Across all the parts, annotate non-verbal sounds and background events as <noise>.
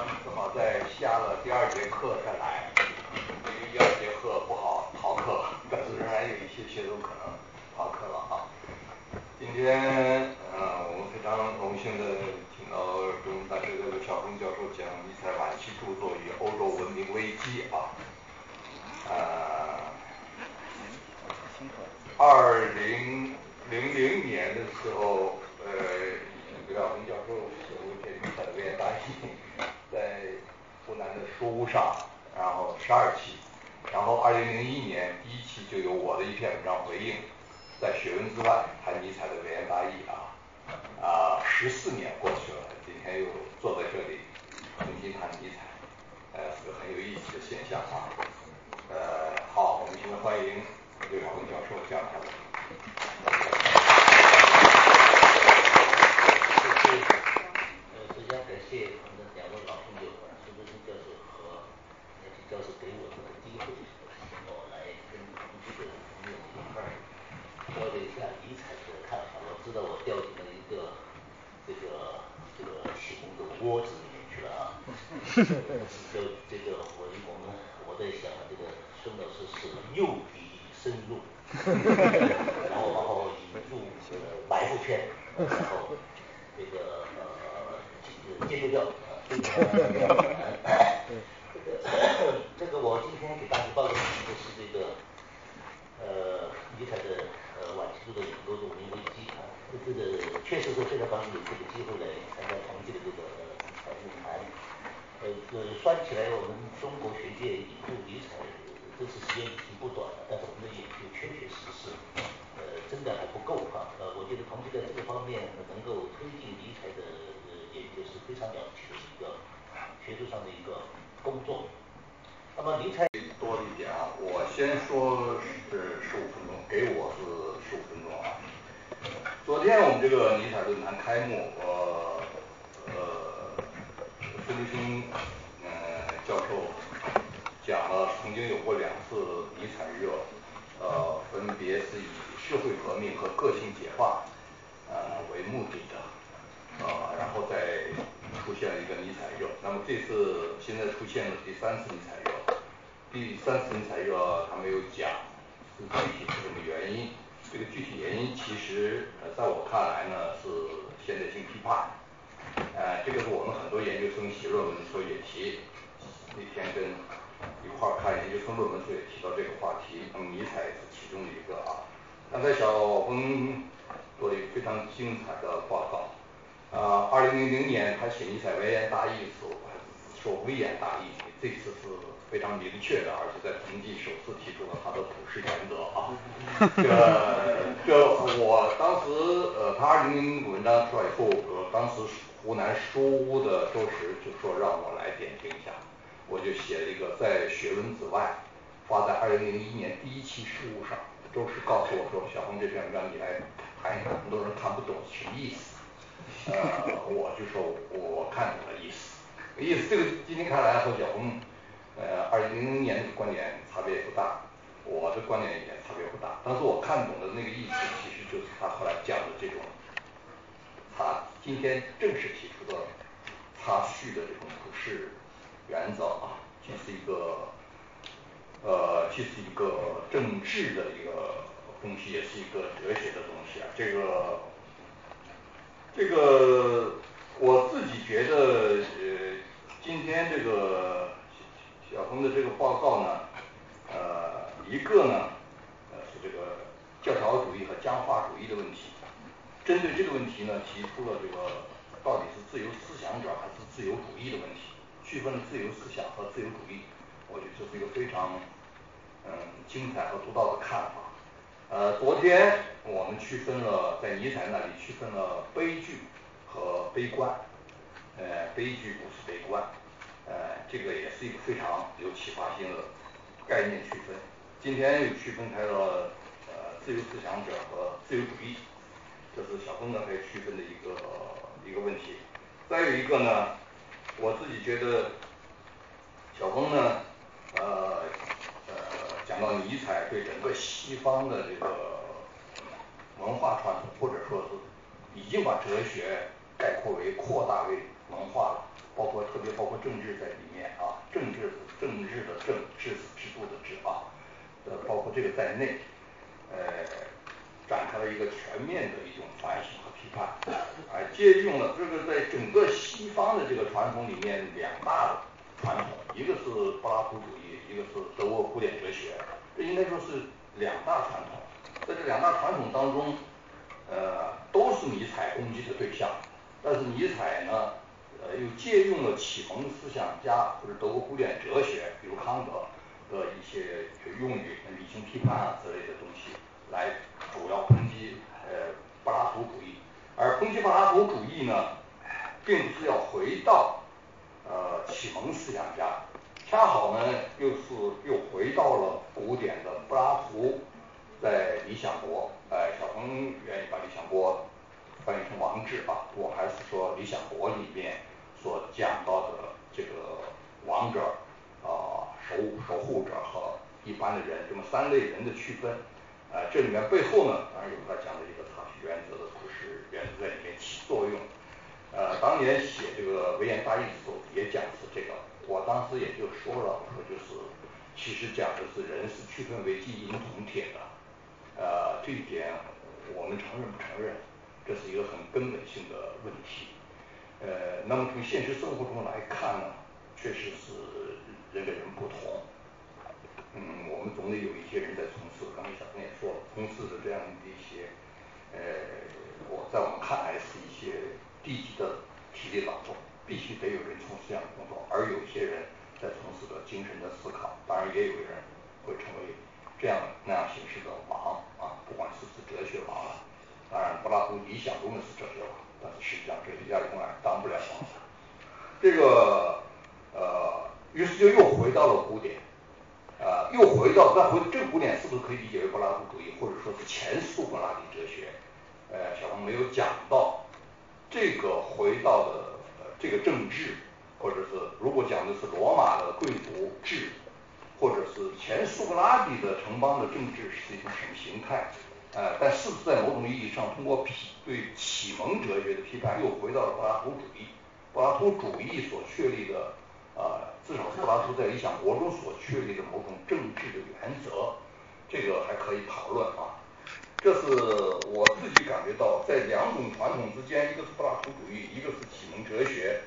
我正好在下了第二节课才来，因为第二节课不好逃课，<laughs> 但是仍然有一些学生可能逃课了啊。今天呃我们非常荣幸的请到中文大学的刘晓峰教授讲尼采晚期著作与欧洲文明危机啊，呃二零零零年的时候呃刘晓峰教授写过一篇尼采的微言大义，在书上，然后十二期，然后二零零一年第一期就有我的一篇文章回应，在学文之外谈尼采的微言大义啊，啊十四年过去了，今天又坐在这里重新谈尼采，呃是个很有意思的现象啊，呃好，我们现在欢迎刘晓峰教授讲他的。呃首先感谢我们的两位老朋友啊，孙中山教授和叶挺教授给我这个机会，请我来跟同居的朋友一块儿交流一下尼采的看法，我知道我掉进了一个这个这个启蒙的窝子里面去了啊，就 <laughs> 这个我我们我在想这个孙老师是诱敌深入，然后然后引入这个埋伏圈，然后这个呃戒戒毒掉这个这个我今天给大家报告的是这个呃尼采的呃晚期著作与欧洲文明危机啊，这个确实是非常高兴有这个机会来参加同济的这个尼采论坛。呃呃说起来我们中国学界引入尼采这次时间已经不短了，但是我们的研究确确实实呃真的还不够哈，呃我觉得同济在这个方面能够推进尼采的呃研究是非常了不起的一个学术上的一个工作。那么尼采多一点啊，我先说是十五分钟，给我是十五分钟啊。昨天我们这个尼采论坛开幕，呃呃孙立军呃教授讲了曾经有过两次尼采热，呃分别是以社会革命和个性解放呃为目的的，呃然后再出现了一个尼采热，那么这次现在出现了第三次尼采热，第三次尼采热他没有讲是具体是什么原因，这个具体原因其实呃在我看来呢是现代性批判，呃这个是我们很多研究生写论文的时候也提，那天跟一块儿看研究生论文时候也提到这个话题，那么尼采是其中的一个啊。刚才小峰做了一个非常精彩的报告，呃二零零零年他写尼采微言大义的时候，说微言大义，这次是非常明确的，而且在同济首次提出了他的普世原则啊，<laughs> 这这我当时呃他二零零零文章出来以后，呃当时湖南书屋的周石就说让我来点评一下，我就写了一个在学文子外发在二零零一年第一期书屋上，周石告诉我说小红这篇文章你来谈一谈，很多人看不懂什么意思，<laughs> 呃我就说我看懂了意思，意思这个今天看来和小峰呃二零零零年的观点差别也不大，我的观点也差别不大，但是我看懂的那个意思其实就是他后来讲的这种他今天正式提出的他序的这种普世原则啊，这是一个呃这是一个政治的一个东西，也是一个哲学的东西啊，这个这个我自己觉得呃今天这个小峰的这个报告呢，呃一个呢呃是这个教条主义和僵化主义的问题，针对这个问题呢提出了这个到底是自由思想者还是自由主义的问题，区分了自由思想和自由主义，我觉得这是一个非常嗯精彩和独到的看法。呃昨天我们区分了在尼采那里区分了悲剧和悲观，呃悲剧不是悲观，呃这个也是一个非常有启发性的概念区分，今天又区分开了呃自由思想者和自由主义，这是小峰刚才区分的一个一个问题。再有一个呢我自己觉得小峰呢呃呃讲到尼采对整个西方的这个文化传统或者说是已经把哲学概括为扩大为文化了，包括特别包括政治在里面啊，政治政治的政，治制度的治啊，呃，包括这个在内，呃，展开了一个全面的一种反省和批判，哎，借用了这个在整个西方的这个传统里面两大传统，一个是柏拉图主义，一个是德国古典哲学，这应该说是两大传统，在这两大传统当中，呃，都是尼采攻击的对象，但是尼采呢，呃，又借用了启蒙思想家或者德国古典哲学，比如康德的一些用语，理性批判啊之类的东西，来主要抨击呃柏拉图主义，而抨击柏拉图主义呢，并不是要回到呃启蒙思想家，恰好呢又是又回到了古典的柏拉图在理想国，哎，小鹏愿意把理想国翻译成王治啊，我还是说理想国里面所讲到的这个王者啊守守护者和一般的人这么三类人的区分，呃，这里面背后呢当然有他讲的一个差序原则的故事原则在里面起作用。呃，当年写这个微言大义的时候也讲的是这个，我当时也就说了，我说就是其实讲的是人是区分为金银铜铁的，呃，这一点我们承认不承认，这是一个很根本性的问题。呃，那么从现实生活中来看呢，确实是人跟人不同。嗯，我们总得有一些人在从事，刚才小鹏也说了，从事的这样的一些，呃，我在我们看来是一些低级的体力劳动，必须得有人从事这样的工作，而有些人在从事着精神的思考，当然也有人会成为这样那样形式的王啊，不管是是哲学王了，当然柏拉图理想中的是哲学王，但是实际上哲学家永远当不了王。这个呃，于是就又回到了古典。啊，又回到再回这个古典是不是可以理解为柏拉图主义，或者说是前苏格拉底哲学？呃，小鹏没有讲到这个回到的这个政治，或者是如果讲的是罗马的贵族制，或者是前苏格拉底的城邦的政治是一种什么形态？呃，但是不是在某种意义上通过批对启蒙哲学的批判，又回到了柏拉图主义？柏拉图主义所确立的。呃，至少是柏拉图在理想国中所确立的某种政治的原则，这个还可以讨论啊。这是我自己感觉到，在两种传统之间，一个是柏拉图主义，一个是启蒙哲学。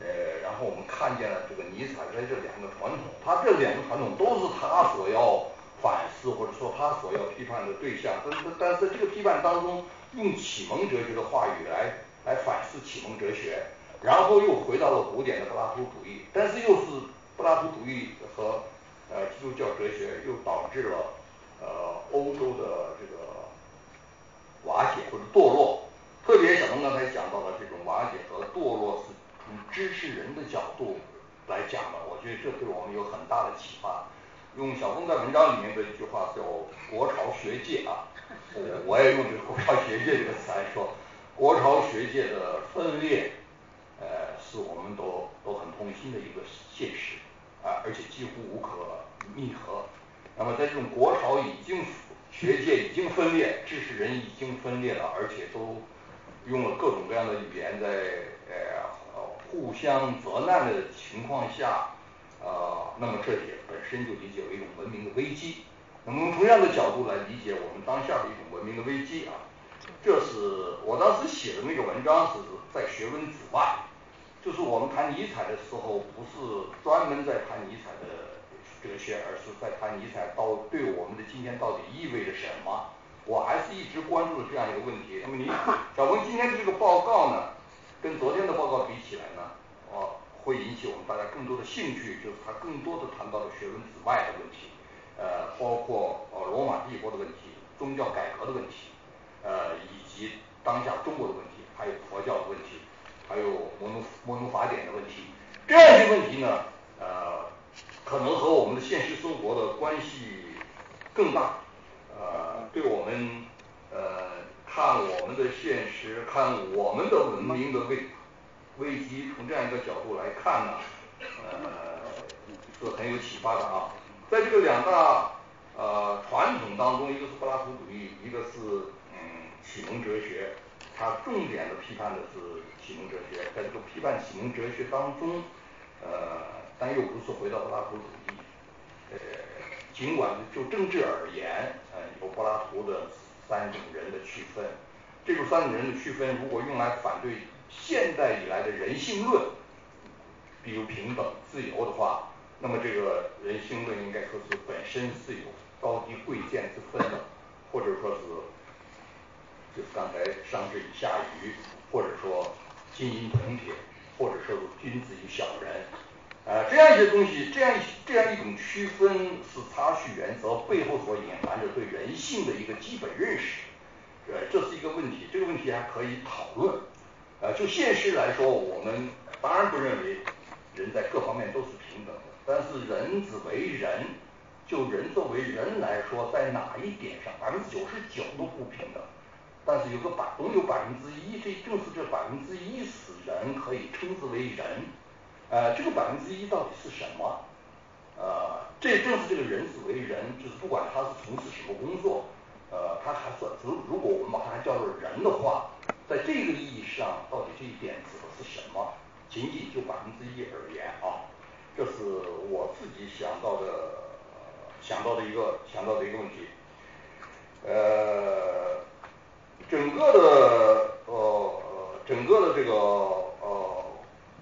呃，然后我们看见了这个尼采在这两个传统，他这两个传统都是他所要反思或者说他所要批判的对象。但是，但是在这个批判当中，用启蒙哲学的话语来来反思启蒙哲学。然后又回到了古典的柏拉图主义，但是又是柏拉图主义和呃基督教哲学又导致了呃欧洲的这个瓦解或者堕落。特别小东刚才讲到了这种瓦解和堕落是从知识人的角度来讲的，我觉得这对我们有很大的启发。用小峰在文章里面的一句话叫“国潮学界”啊，<laughs> 我也用这个“国潮学界”这个词来说，国潮学界的分裂。呃，是我们都都很痛心的一个现实啊，而且几乎无可弥合。那么在这种国潮已经学界已经分裂，知识人已经分裂了，而且都用了各种各样的语言在呃互相责难的情况下，呃，那么这也本身就理解为一种文明的危机。那么从同样的角度来理解我们当下的一种文明的危机啊。这是我当时写的那个文章，是在学问之外，就是我们谈尼采的时候，不是专门在谈尼采的哲学，而是在谈尼采到对我们的今天到底意味着什么。我还是一直关注这样一个问题。那么，你小文今天的这个报告呢，跟昨天的报告比起来呢，啊，会引起我们大家更多的兴趣，就是他更多的谈到了学问之外的问题，呃，包括呃罗马帝国的问题、宗教改革的问题。呃，以及当下中国的问题，还有佛教的问题，还有摩奴摩奴法典的问题，这样一些问题呢，呃，可能和我们的现实生活的关系更大，呃，对我们呃看我们的现实，看我们的文明的危危机，从这样一个角度来看呢，呃，是很有启发的啊。在这个两大呃传统当中，一个是柏拉图主义，一个是嗯。启蒙哲学，他重点的批判的是启蒙哲学，在这个批判启蒙哲学当中，呃，但又不是回到柏拉图主义，呃，尽管就政治而言，呃，有柏拉图的三种人的区分，这种三种人的区分，如果用来反对现代以来的人性论，比如平等、自由的话，那么这个人性论应该说是本身是有高低贵贱之分的，或者说是。就是刚才商之以下愚，或者说金银铜铁，或者说君子与小人，呃，这样一些东西，这样这样一种区分是差序原则背后所隐含着对人性的一个基本认识，呃，这是一个问题，这个问题还可以讨论。呃，就现实来说，我们当然不认为人在各方面都是平等的，但是人之为人，就人作为人来说，在哪一点上，百分之九十九都不平等。但是有个百总有百分之一，这正是这百分之一使人可以称之为人。呃，这个百分之一到底是什么？呃，这正是这个人之为人，就是不管他是从事什么工作，呃，他还算，如如果我们把它叫做人的话，在这个意义上，到底这一点指的是什么？仅仅就百分之一而言啊，这是我自己想到的想到的一个想到的一个问题。呃。整个的呃整个的这个呃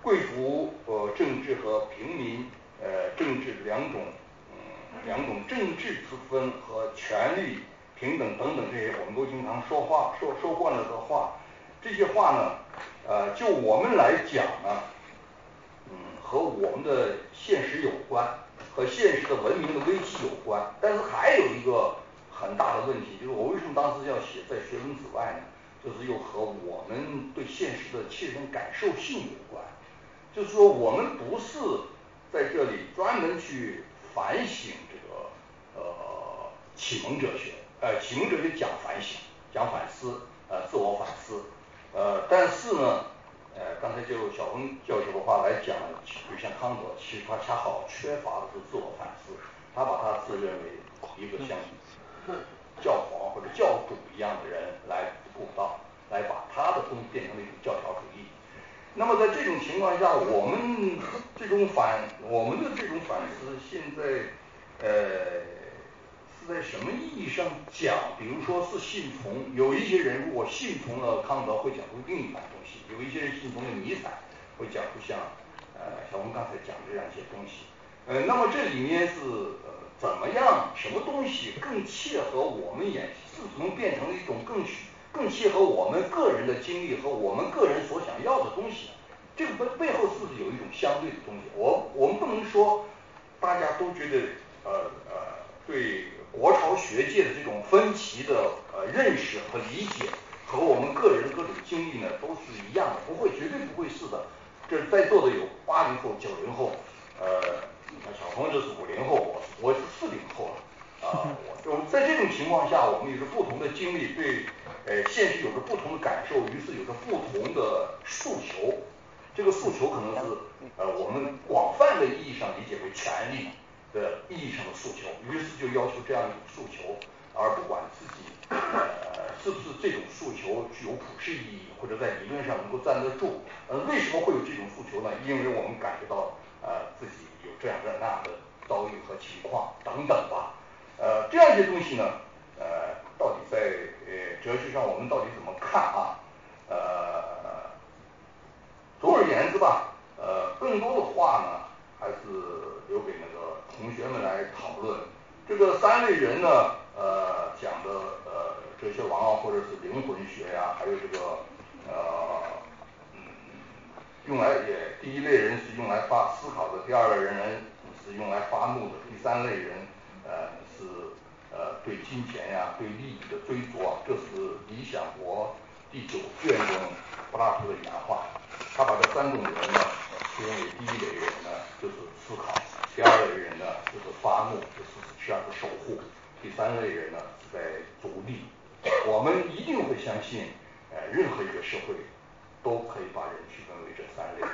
贵族呃政治和平民呃政治两种嗯两种政治之分和权力平等等等这些我们都经常说话说说惯了的话，这些话呢呃就我们来讲呢，嗯和我们的现实有关，和现实的文明的危机有关，但是还有一个。很大的问题就是我为什么当时要写在学文之外呢？就是又和我们对现实的切身感受性有关。就是说我们不是在这里专门去反省这个呃启蒙哲学，呃启蒙哲学讲反省，讲反思，呃自我反思，呃但是呢，呃刚才就小峰教授的话来讲，就像康德，其实他恰好缺乏的是自我反思，他把他自认为一个像。教皇或者教主一样的人来布道，来把他的东西变成了一种教条主义。那么在这种情况下，我们这种反我们的这种反思，现在呃是在什么意义上讲？比如说是信从有一些人，如果信从了康德，会讲出另一番东西；有一些人信从了尼采，会讲出像呃小文刚才讲的这样一些东西。呃，那么这里面是呃。怎么样？什么东西更切合我们眼？是从变成了一种更更切合我们个人的经历和我们个人所想要的东西？这个背背后是不是有一种相对的东西？我我们不能说大家都觉得呃呃对国潮学界的这种分歧的呃认识和理解和我们个人各种经历呢都是一样的，不会，绝对不会是的。这在座的有八零后、九零后，呃。那小鹏就是五零后，我我是四零后了，啊，我就在这种情况下，我们有着不同的经历，对，呃，现实有着不同的感受，于是有着不同的诉求。这个诉求可能是呃我们广泛的意义上理解为权利的意义上的诉求，于是就要求这样一种诉求，而不管自己呃是不是这种诉求具有普世意义，或者在理论上能够站得住。呃，为什么会有这种诉求呢？因为我们感觉到呃自己。有这样的那样的遭遇和情况等等吧，呃，这样一些东西呢，呃，到底在呃哲学上我们到底怎么看啊？呃，总而言之吧，呃，更多的话呢，还是留给那个同学们来讨论。这个三类人呢，呃，讲的呃哲学王啊，或者是灵魂学呀，还有这个呃。嗯用来也，第一类人是用来发思考的，第二类人是用来发怒的，第三类人呃是呃对金钱呀、对利益的追逐啊。这是《理想国》第九卷中柏拉图的原话。他把这三种人呢，分为第一类人呢就是思考，第二类人呢就是发怒，就是实际上是守护，第三类人呢是在逐利。我们一定会相信，呃，任何一个社会。都可以把人区分为这三类，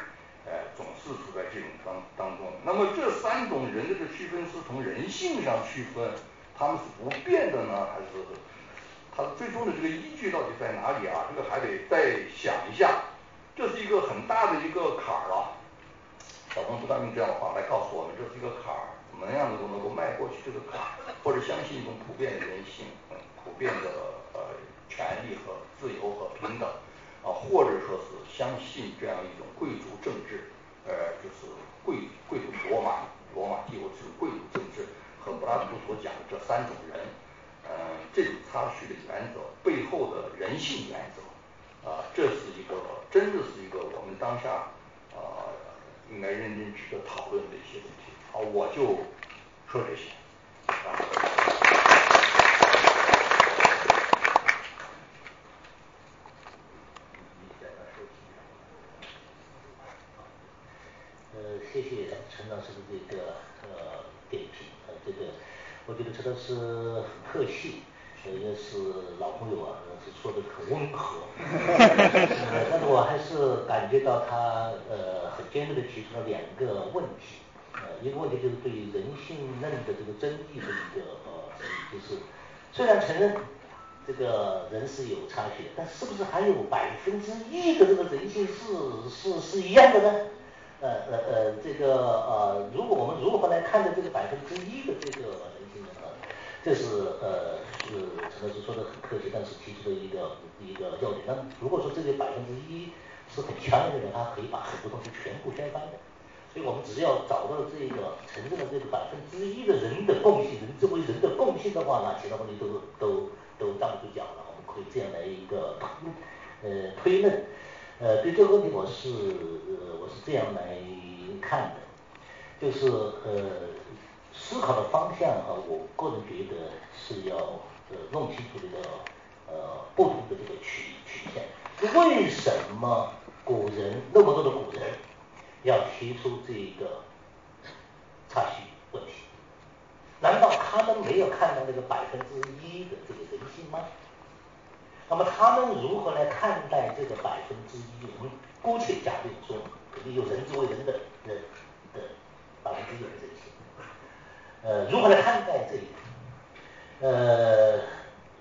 呃，总是处在这种当当中。那么这三种人的这区分是从人性上区分，他们是不变的呢，还是它的最终的这个依据到底在哪里啊？这个还得再想一下，这是一个很大的一个坎儿了。小鹏不断用这样的话来告诉我们，这是一个坎儿，怎么样能够能够迈过去这个坎儿，或者相信一种普遍的人性，普遍的呃权利和自由和平等，啊，或者说是相信这样一种贵族政治，呃，就是贵贵族罗马罗马帝国这种贵族政治和柏拉图所讲的这三种人，嗯，这种差序的原则背后的人性原则，啊，这是一个真的是一个我们当下啊。应该认真值得讨论的一些问题，好，我就说这些。呃，谢谢陈老师的这个呃点评，呃，这个我觉得陈老师很客气。也是老朋友啊，是说的很温和，<laughs> 但是我还是感觉到他呃很尖锐的提出了两个问题，呃一个问题就是对人性论的这个争议的一个呃就是虽然承认这个人是有差距的，但是不是还有百分之一的这个人性是是是一样的呢？呃呃呃这个呃如果我们如何来看待这个百分之一的这个？这是呃。是陈老师说的很客气，但是提出的一个一个要点。那如果说这个百分之一是很强烈的人，他可以把很多东西全部掀翻的。所以我们只要找到了这个承认了这个百分之一的人的共性，人作为人的共性的话，那其他问题都都都站不住脚了。我们可以这样来一个呃推论。呃，对这个问题我是呃我是这样来看的，就是呃思考的方向啊，我个人觉得是要。呃，弄清楚这个呃不同的这个曲曲线。为什么古人那么多的古人要提出这个差序问题？难道他们没有看到那个百分之一的这个人性吗？那么他们如何来看待这个百分之一？我们姑且假定说，肯定有人之为人的人的百分之一的人性。呃，如何来看待这一点？呃，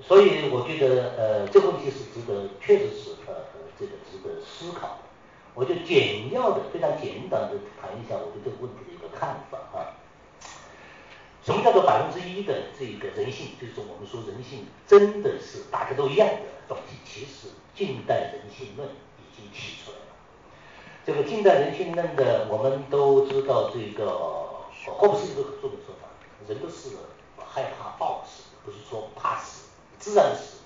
所以我觉得呃这个问题是值得，确实是呃这个值得思考。我就简要的、非常简短的谈一下我对这个问题的一个看法啊。什么叫做百分之一的这个人性？就是我们说人性真的是大家都一样的东西。其实近代人性论已经提出来了。这个近代人性论的我们都知道，这个霍布斯一个很重的说法，人都是害怕暴死。不是说怕死，自然死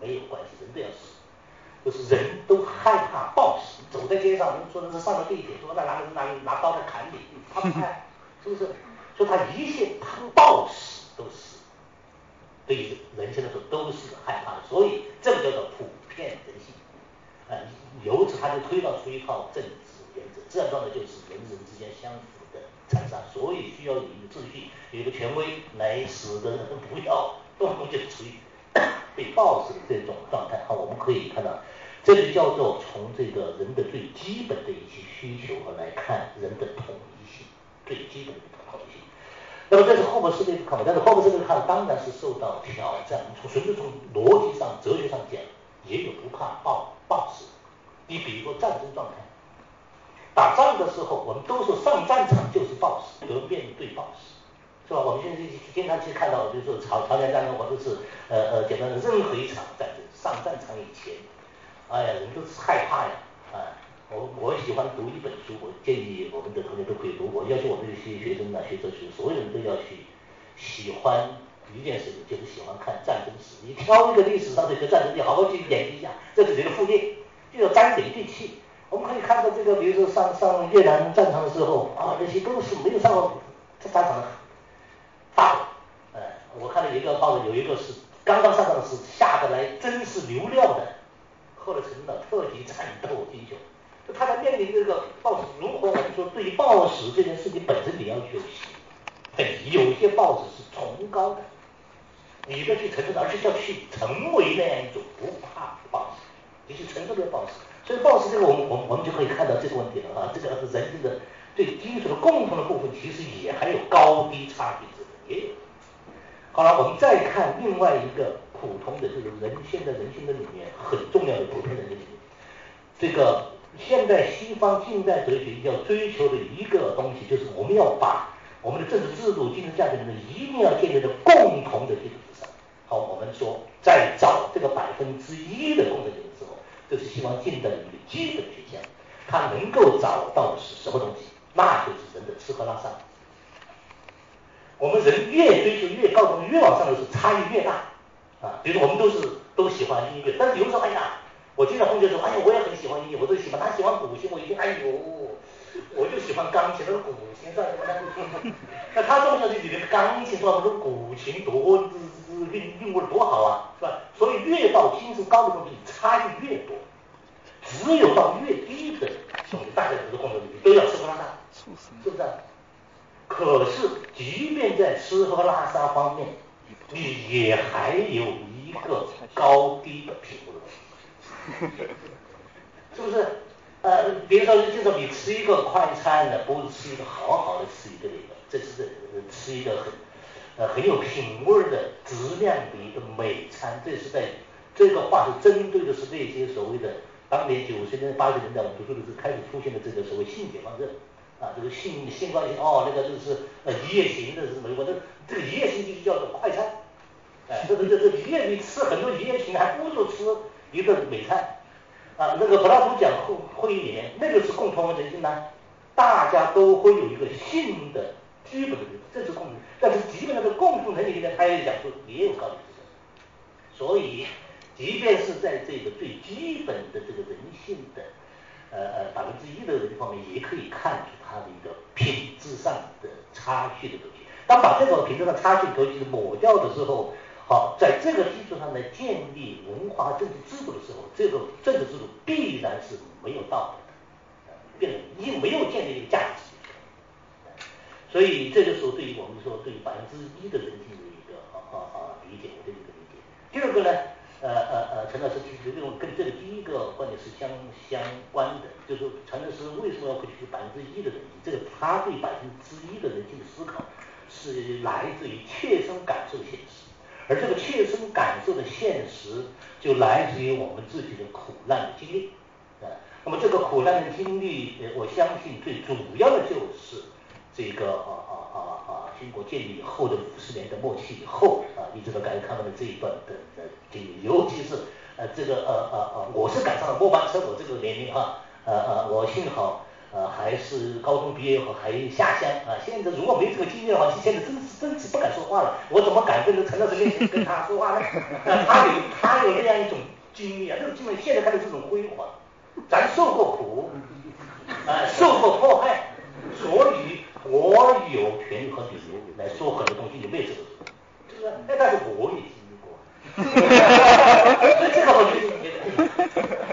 没有关系，人都要死，就是人都害怕暴死。走在街上，人说的是上了地铁，说那拿拿拿刀来砍你，他不怕，是不是？说他一切怕暴死都是，对于人生来说都是害怕的，所以这个叫做普遍人性。啊，由此他就推导出一套政治原则，自然状态就是人与人之间相符的残杀，所以需要有一个秩序，有一个权威来使得人们不要。动不动就处于 <coughs> 被暴死的这种状态，好，我们可以看到，这就叫做从这个人的最基本的一些需求和来看人的统一性，最基本的统一性。那么这是霍布斯的一个看法，但是霍布斯的看法当然是受到挑战。从纯粹从逻辑上、哲学上讲，也有不怕暴暴死。你比如说战争状态，打仗的时候，我们都说上战场就是暴死，得面对暴死。是吧？我们现在经常去看到，就是朝朝鲜战争，或者是呃呃简单的任何一场战争，上战场以前，哎呀，人都是害怕呀，啊，我我喜欢读一本书，我建议我们的同学都可以读。我要求我们这些学生呢，学哲学，所有人都要去喜欢一件事情，就是喜欢看战争史。你挑一个历史上的一个战争，你好好去研究一下，这是你的副业，就要沾点运气。我们可以看到这个，比如说上上越南战场的时候，啊，那些都是没有上过战场的。大火，呃，我看到一个报道，有一个是刚刚上场是下得来真是流料的，后来成了特级战斗英雄。就他在面临这个暴死，如何我们说对于暴死这件事情本身你要有疑，有些暴死是崇高的，你要去承受，而且要去成为那样一种不怕暴死，你去承受这个暴死。所以暴死这个，我们我们我们就可以看到这个问题了啊，这个人性的最基础的共同的部分，其实也还有高低差别。也有。好了，我们再看另外一个普通的这个人现在人性的里面很重要的普通人的，这个现代西方近代哲学要追求的一个东西，就是我们要把我们的政治制度、精神价值呢，一定要建立在共同的基础之上。好，我们说在找这个百分之一的共同点就，是西方近代的一个基本缺陷。他能够找到的是什么东西？那就是人的吃喝拉撒。我们人越追求越高度越往上的时候，差异越大啊。比如说我们都是都喜欢音乐，但是有时候哎呀，我经常同学说，哎呀，我也很喜欢音乐，我都喜欢，他喜欢古琴，我一听，哎呦，我就喜欢钢琴，那个古琴算什么？<laughs> 那他重要的你的钢琴说，我说古琴多韵韵味多好啊，是吧？所以越到精神高的东西，差异越多。只有到越低的兄弟，大家都是共同都要吃喝拉撒，是不是？可是，即便在吃喝拉撒方面，你也还有一个高低的平衡，<laughs> 是不是？呃，比如说，就说你吃一个快餐的，不是吃一个好好的吃一个那个，这是吃一个很呃很有品味的质量的一个美餐，这是在这个话是针对的是那些所谓的。当年九十年代、八十年代，我们读书的时候开始出现的这个所谓性解放论啊，这个性性关系哦，那个就是呃一夜情的是什么？我这这个一夜情就是叫做快餐，哎，这个这这一夜你吃很多一夜情，还不如吃一顿美餐啊。那个柏拉图讲会会议里面，那个是共同人性呢，大家都会有一个性的基本的政治共同，但是基本上的共同能力里面，他也讲说也有高低之分，所以。即便是在这个最基本的这个人性的，呃呃百分之一的人方面，也可以看出它的一个品质上的差距的东西。当把这个品质上差距格局抹掉的时候，好，在这个基础上来建立文化政治制度的时候，这个政治制度必然是没有道德的，变得一没有建立一个价值。所以这个时候，对于我们说，对百分之一的人性的一个啊啊啊理解，我的一个理解。第二个呢？呃呃呃，陈老师提出这种跟这个第一个观点是相相关的，就是陈老师为什么要提出百分之一的人性？这个他对百分之一的人性的思考是来自于切身感受现实，而这个切身感受的现实就来自于我们自己的苦难的经历啊。那么这个苦难的经历，我相信最主要的就是这个啊啊啊啊，经过建立以后的五十年的末期以后啊，一直到改革开放的这一段的的。经历，尤其是呃这个呃呃呃，我是赶上了末班车，我这个年龄哈，呃呃，我幸好呃还是高中毕业以后还下乡啊。现在如果没这个经验的话，现在真是真是不敢说话了。我怎么敢跟陈老师面前跟他说话呢？<laughs> 他有他有那样一种经历啊，这种经历现在看的这种辉煌。咱受过苦，啊，受过迫害，所以我有权利和理由来说很多东西，你没有这个，是？哎，但是我也。哈哈哈哈哈！这个我觉得你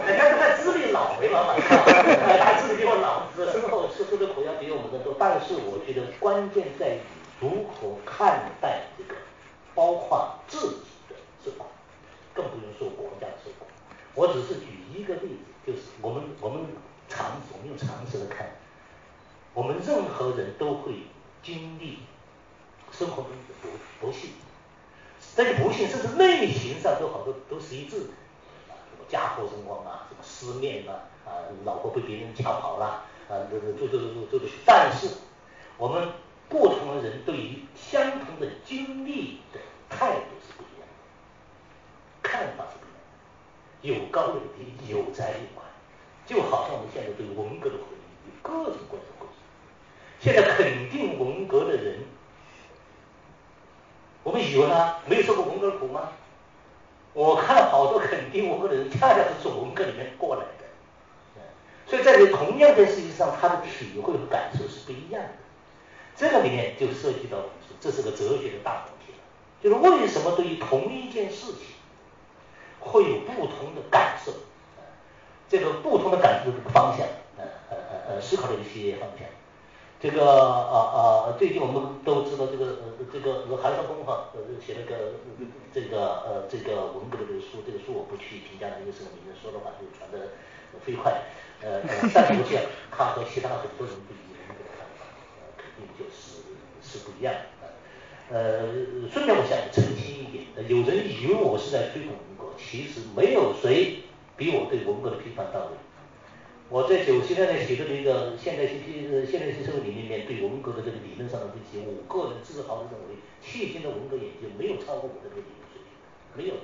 人家是他资历老的嘛，他资历比我老，身后吃出的苦要比我们的多。但是我觉得关键在于如何看待这个，包括自己的受苦，更不用说国家的受苦。我只是举一个例子，就是我们我们常我们用常识来看，我们任何人都会经历生活中的不不幸。这个不幸，甚至类型上都好多都是一致的啊，什么家破人亡啊，什么失恋啊，啊，老婆被别人抢跑了啊，这这这这这这但是我们不同的人对于相同的经历的态度是不一样的，看法是不一样的，有高有低，有灾有难，就好像我们现在对文革的回忆，有各种各样的。现在肯定文革的人。我们以为呢，没有受过文革苦吗？我看了好多肯定文革的人，恰恰是从文革里面过来的，所以在这同样的事情上，他的体会和感受是不一样的。这个里面就涉及到，这是个哲学的大问题了，就是为什么对于同一件事情，会有不同的感受？这个不同的感受的方向，呃呃呃呃，思考的一些方向。这个啊啊，最近我们都知道这个呃这个韩少功哈呃写了个这个呃这个文革的这个书，这个书我不去评价，因为是个名人说的话就传的飞快，呃但是我想他和其他很多人对于文革的看法，呃肯定就是是不一样的。呃，顺便我想澄清一点，有人以为我是在推广文革，其实没有谁比我对文革的批判到位。我在九七年代写的那个现代性批现代性社会理念里面对文革的这个理论上的分析，我个人自豪的认为，迄今的文革研究没有超过我的这个理论水平，没有。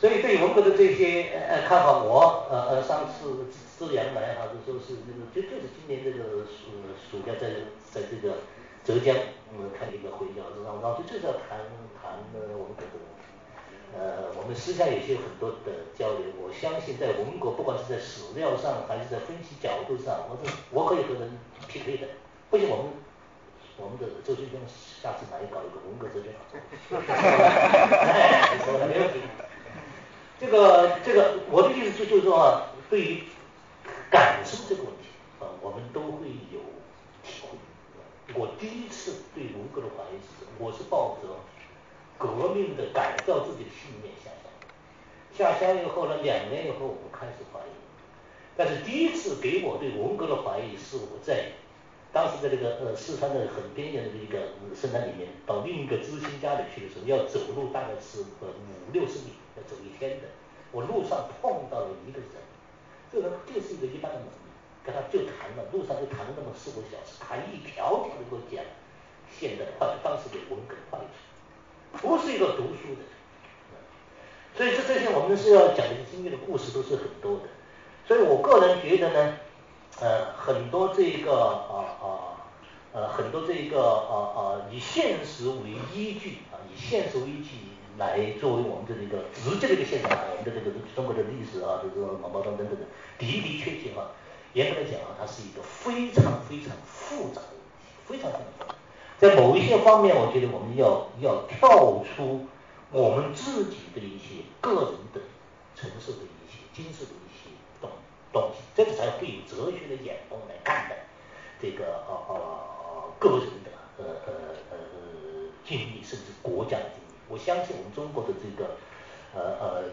所以对文革的这些呃看法，我呃呃上次资阳来哈，就说是那个就就是今年这个暑暑假在在这个浙江嗯开一个会议啊，然后然后就就是要谈谈文革的。呃，我们私下也是有很多的交流。我相信在文革，不管是在史料上还是在分析角度上，我是我可以和人 PK 的。不行我们我们的周军生下次来搞一个文革哲学哈哈哈没问题。这个这个我的意思就就是说啊，对于感受这个问题啊，我们都会有体会。我第一次对文革的怀疑是，我是抱着。革命的改造自己的信念下乡，下乡以后呢，两年以后我开始怀疑，但是第一次给我对文革的怀疑是我在当时在这个呃四川的很边缘的一个深山里面，到另一个知青家里去的时候，要走路大概是呃五六十米，要走一天的。我路上碰到了一个人，这个人就是一个一般的农民，跟他就谈了，路上就谈了那么四五小时，他一条条的给我讲现在坏当时的文革坏处。不是一个读书的，所以这这些我们是要讲的经历的故事都是很多的，所以我个人觉得呢，呃，很多这个啊啊呃很多这个啊啊以现实为依据啊以现实为依据来作为我们的这个直接的一个现象啊，我们的这个中国的历史啊，这个毛毛等等等的的的确确啊，严格来讲啊，它是一个非常非常复杂的问题，非常非常复杂。在某一些方面，我觉得我们要要跳出我们自己的一些个人的承受的一些经受的一些东东西，这个才会有哲学的眼光来看待这个呃呃个人的呃呃呃经历，甚至国家的经历。我相信我们中国的这个呃呃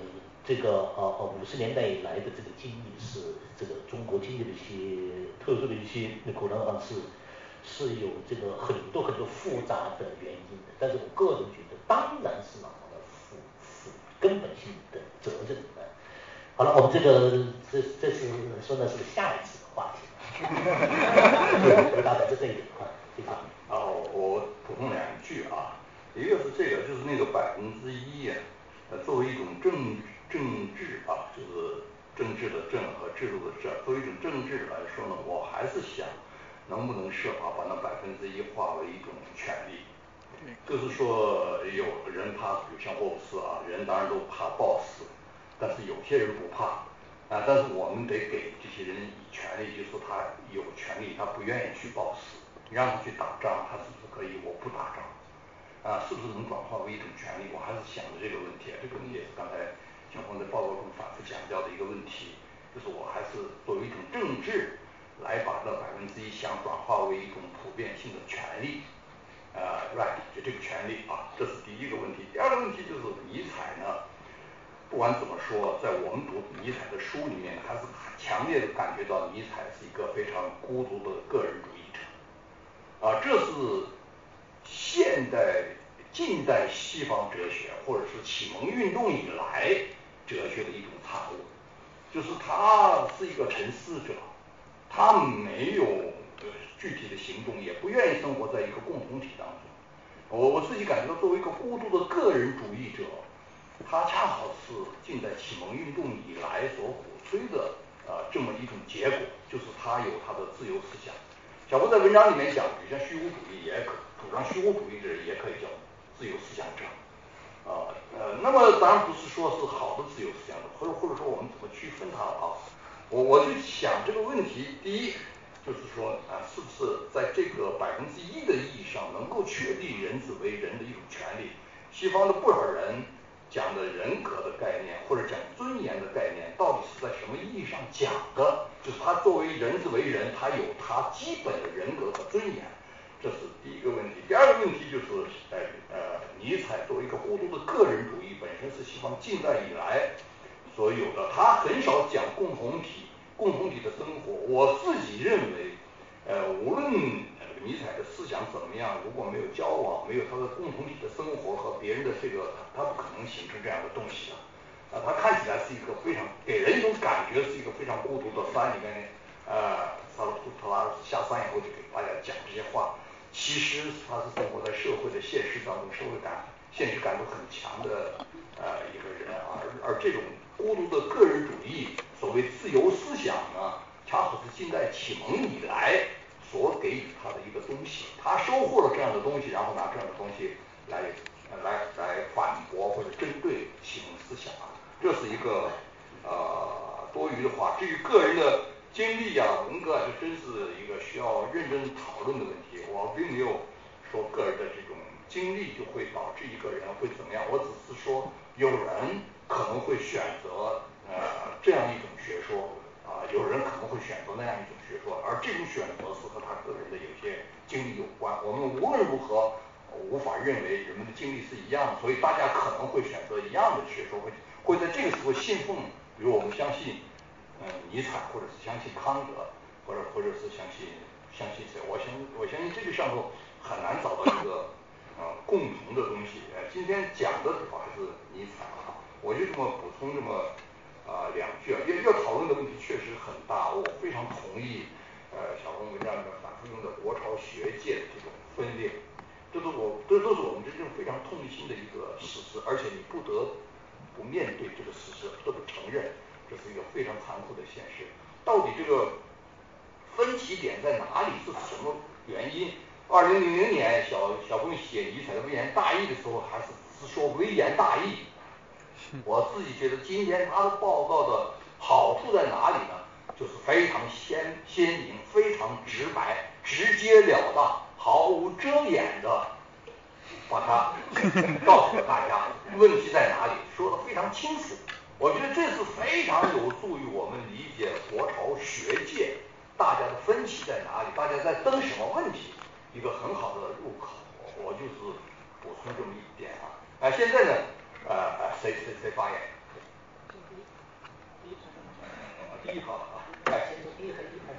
这个呃呃五十年代以来的这个经历，是这个中国经历的一些特殊的一些那可能啊是。是有这个很多很多复杂的原因的，但是我个人觉得，当然是老毛的负负根本性的责任的。好了，我们这个这这次说的是下一次的话题，回答的是这一点啊，谢谢。哦，我补充两句啊，一个是这个，就是那个百分之一啊，呃，作为一种政政治啊，就是政治的政和制度的制，作为一种政治来说呢，我还是想。能不能设法把那百分之一化为一种权利？就是说，有人怕，比如像霍布斯啊，人当然都怕暴死，但是有些人不怕啊。但是我们得给这些人以权利，就是说他有权利，他不愿意去暴死，你让他去打仗，他是不是可以？我不打仗啊，是不是能转化为一种权利？我还是想着这个问题，这个问题也是刚才小峰在报告中反复强调的一个问题，就是我还是作为一种政治。来把这百分之一想转化为一种普遍性的权利，呃，right，就这个权利啊，这是第一个问题。第二个问题就是尼采呢，不管怎么说，在我们读尼采的书里面，还是强烈的感觉到尼采是一个非常孤独的个人主义者，啊，这是现代近代西方哲学或者是启蒙运动以来哲学的一种产物，就是他是一个沉思者。他没有具体的行动，也不愿意生活在一个共同体当中。我我自己感觉到，作为一个孤独的个人主义者，他恰好是近代启蒙运动以来所鼓吹的呃这么一种结果，就是他有他的自由思想。小波在文章里面讲，如像虚无主义也可主张虚无主义的人也可以叫自由思想者啊呃，那么当然不是说是好的自由思想者，或者或者说我们怎么区分它啊？我我就想这个问题，第一就是说啊，是不是在这个百分之一的意义上，能够确立人子为人的一种权利？西方的不少人讲的人格的概念，或者讲尊严的概念，到底是在什么意义上讲的？就是他作为人子为人，他有他基本的人格和尊严，这是第一个问题。第二个问题就是，呃呃，尼采作为一个孤独的个人主义，本身是西方近代以来。所有的，他很少讲共同体，共同体的生活。我自己认为，呃，无论尼采的思想怎么样，如果没有交往，没有他的共同体的生活和别人的这个，他不可能形成这样的东西的。啊，他看起来是一个非常给人一种感觉是一个非常孤独的山里面，呃，萨拉图特拉下山以后就给大家讲这些话，其实他是生活在社会的现实当中，社会感、现实感都很强的呃一个人啊，而而这种孤独的个人主义，所谓自由思想呢，恰好是近代启蒙以来所给予他的一个东西，他收获了这样的东西，然后拿这样的东西来来来反驳或者针对启蒙思想啊。这是一个呃多余的话。至于个人的经历啊，文革啊，这真是一个需要认真讨论的问题。我并没有说个人的这种经历就会导致一个人会怎么样，我只是说有人可能会选择呃这样一种学说啊，有人可能会选择那样一种学说，而这种选择是和他个人的有些经历有关。我们无论如何无法认为人们的经历是一样的，所以大家可能会选择一样的学说会。会在这个时候信奉，比如我们相信，嗯，尼采，或者是相信康德，或者或者是相信相信谁？我相我相信这个上头很难找到一个呃共同的东西。呃，今天讲的主要还是尼采，我就这么补充这么啊两句啊，要要讨论的问题确实很大，我非常同意呃小红文章里面反复用的国潮学界的这种分裂，这都我这都是我们真正非常痛心的一个事实，而且你不得。不面对这个事实，不得不承认，这是一个非常残酷的现实。到底这个分歧点在哪里？是什么原因？二零零零年，小小峰写尼采的微言大义的时候，还是只是说微言大义。我自己觉得，今天他的报告的好处在哪里呢？就是非常鲜鲜明、非常直白、直截了当、毫无遮掩的。把它告诉了大家，问题在哪里，说的非常清楚。我觉得这是非常有助于我们理解国潮学界大家的分歧在哪里，大家在争什么问题，一个很好的入口。我就是补充这么一点啊。哎，现在呢，呃，谁谁谁发言？第一套啊，哎，先从第一排第一排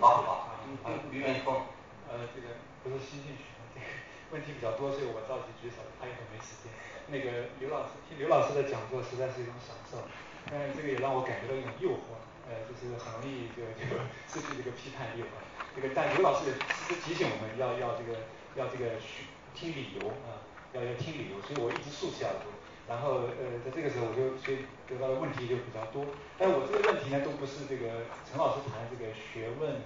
好好好，于云峰，呃，这个。不是新进去的，这个问题比较多，所以我着急举手，他也很没时间。那个刘老师听刘老师的讲座实在是一种享受，但是这个也让我感觉到一种诱惑，呃，就是很容易就就失去这个批判力。这个但刘老师也时时提醒我们要要这个要这个去听理由啊，要要听理由，所以我一直竖起耳朵。然后呃，在这个时候我就所以得到的问题就比较多。但我这个问题呢，都不是这个陈老师谈这个学问。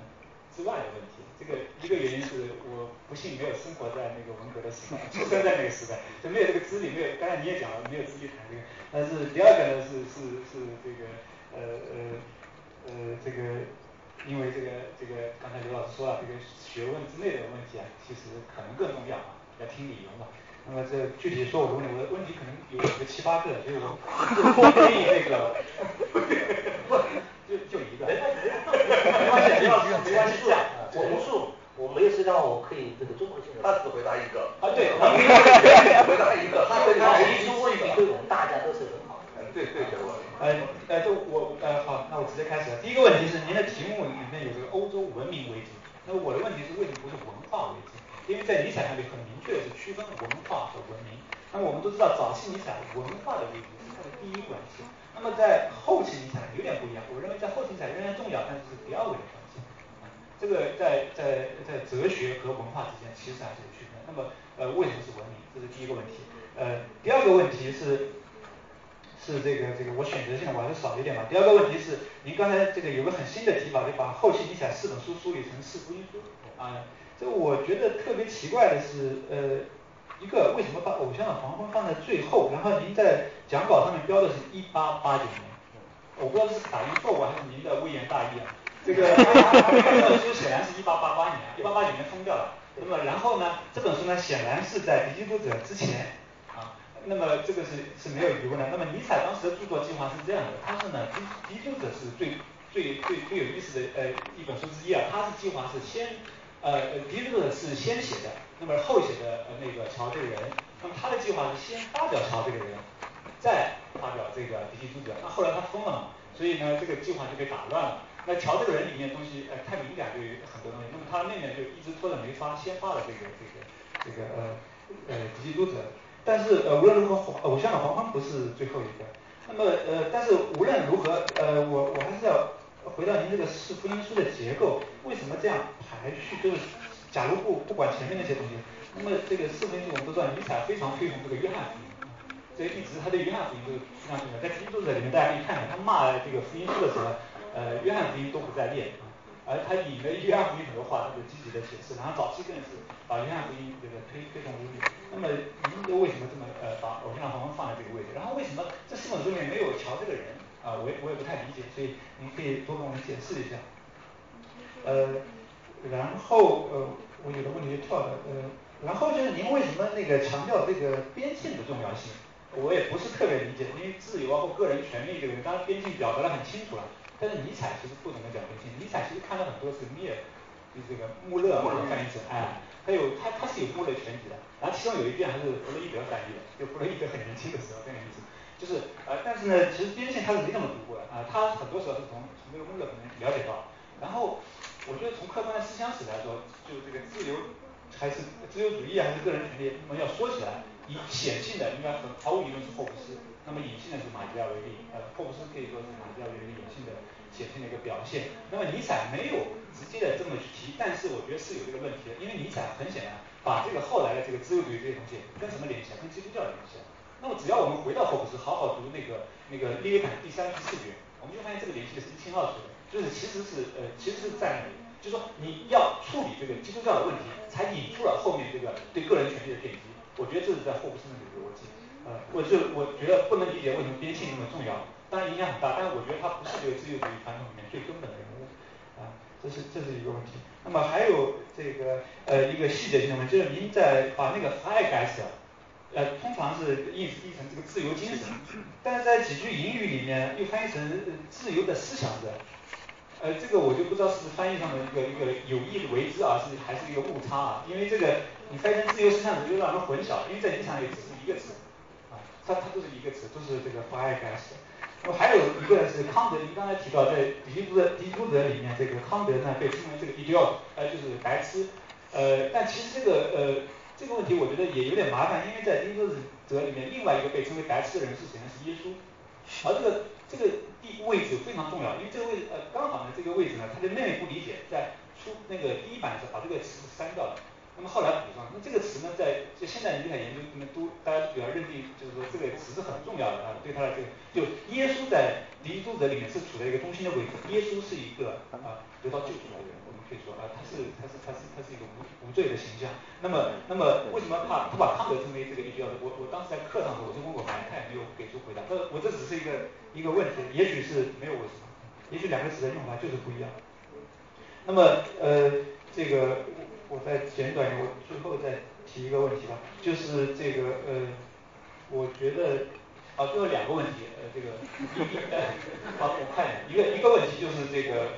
之外的问题，这个一个原因是我不幸没有生活在那个文革的时代，出生在那个时代，就没有这个资历，没有刚才你也讲了，没有资历谈这个。但是第二个呢，是是是这个呃呃呃这个，因为这个这个刚才刘老师说了，这个学问之类的问题啊，其实可能更重要啊，要听理由嘛。那么这具体说我的问题，我的问题可能有个七八个，所以 <laughs> 我不建议那个。就就一个，<laughs> 没关系，没关系，没关系，这样，我无数，我没有涉及到，我可以这个综合性的。他只回答一个。啊对，回答一个，他回答一出问题对我们大家都是很好的。对对对。呃呃，就我呃好，那我直接开始了。第一个问题是您的题目里面有这个欧洲文明危机，那我的问题是为什么不是文化危机？因为在尼采那里很明确的是区分文化和文明。那么我们都知道，早期尼采文化的危机是他的第一关系。那么在后期尼采有点不一样，我认为在后期尼采仍然重要，但是是第二位的关系。啊，这个在在在哲学和文化之间其实还是有区分。那么呃为什么是文明？这是第一个问题。呃第二个问题是是这个这个我选择性的我还是少一点吧。第二个问题是您刚才这个有个很新的提法，就把后期尼采四本书梳理成四福音书。啊，这我觉得特别奇怪的是呃。一个为什么把《偶像的黄昏》放在最后？然后您在讲稿上面标的是一八八九年，我不知道是打印错误还是您的微言大义啊？这个 <laughs> 这本书显然是一八八八年，一八八九年封掉了。那么然后呢，这本书呢显然是在《敌基督者》之前啊。那么这个是是没有疑问的。那么尼采当时的著作计划是这样的，他是呢，《敌敌者》是最最最最有意思的呃一本书之一啊。他是计划是先。呃，狄德勒是先写的，那么后写的呃那个乔这个人，那么他的计划是先发表乔这个人，再发表这个敌基督者，那后来他疯了嘛，所以呢这个计划就被打乱了。那乔这个人里面东西呃太敏感对于很多东西。那么他的妹妹就一直拖着没发，先发了这个这个这个呃呃敌基督者。但是呃无论如何，偶像的黄昏不是最后一个。那么呃但是无论如何呃我我还是要回到您这个四福音书的结构，为什么这样排序？就是假如不不管前面那些东西，那么这个四福音书我们都知道尼采非常推崇这个约翰福音，这一直他对约翰福音都是非常重要。在基督者里面大家可以看看，他骂这个福音书的时候，呃约翰福音都不在列。而他引了约翰福音很多话，他就积极的解释，然后早期更是把约翰福音这个推推崇无比。那么您又为什么这么呃把偶像的黄昏放在这个位置？然后为什么这四本书里面没有乔这个人？啊，我也我也不太理解，所以您可以多跟我们解释一下。呃，然后呃我有的问题就跳了，呃，然后就是您为什么那个强调这个边境的重要性？我也不是特别理解，因为自由啊或个人权利这个，当然边境表达的很清楚了。但是尼采其实不怎么讲边境，尼采其实看了很多是米尔，就是这个穆勒或者翻译成，哎，还有他他是有穆勒全集的，然后其中有一遍还是弗洛伊德翻译的，就弗洛伊德很年轻的时候，很有意思，就是呃但是呢，其实边境他是没怎么读过的啊，他很多时候是从从这个工作可能了解到，然后我觉得从客观的思想史来说，就这个自由还是自由主义还是个人权利，那么要说起来，以显性的应该很毫无疑问是霍布斯。那么隐性的是马基雅维利，呃，霍布斯可以说是马基雅维利隐性的显性的一个表现。那么尼采没有直接的这么去提，但是我觉得是有这个问题的，因为尼采很显然把这个后来的这个自由主义这些东西跟什么联系啊？跟基督教联系啊。那么只要我们回到霍布斯，好好读那个那个利维坦第三十四卷，我们就发现这个联系的是一清二楚的，就是其实是呃其实是在，就是说你要处理这个基督教的问题，才引出了后面这个对个人权利的奠基。我觉得这是在霍布斯那里的逻辑。呃，我就我觉得不能理解为什么边沁那么重要，当然影响很大，但是我觉得他不是这个自由主义传统里面最根本的人物，啊，这是这是一个问题。那么还有这个呃一个细节性的问题，就是您在把那个 Freigeist，呃通常是译译成这个自由精神，但是在几句引语里面又翻译成自由的思想者，呃这个我就不知道是翻译上的一个一个有意的为之啊，是还是一个误差啊？因为这个你翻译成自由思想者就让人混淆，因为在理想也只是一个词。啊它它都是一个词，都是这个 Freigeist。那么还有一个是康德，您刚才提到在《狄督者》《狄督者》里面，这个康德呢被称为这个 idiot，呃就是白痴。呃，但其实这个呃这个问题我觉得也有点麻烦，因为在《狄督者》里面另外一个被称为白痴的人是谁呢？是耶稣。而这个这个地位置非常重要，因为这个位呃刚好呢这个位置呢他的妹妹不理解，在出那个第一版的时候把这个词删掉了。那么后来补上，那这个词呢，在就现在尼采研究里面都大家比较认定，就是说这个词是很重要的啊，对他的这个，就耶稣在敌基督者里面是处在一个中心的位置，耶稣是一个啊得到救赎的人，可以说啊他是他是他是他是一个无无罪的形象。那么那么为什么怕不把康德称为这个一定要的？我我当时在课上时候我就问过马太，没有给出回答。呃我这只是一个一个问题，也许是没有为什么，也许两个词的用法就是不一样。那么呃这个。我再简短，我最后再提一个问题吧，就是这个呃，我觉得啊，最后两个问题，呃，这个，<laughs> 好，我看一下，一个一个问题就是这个啊，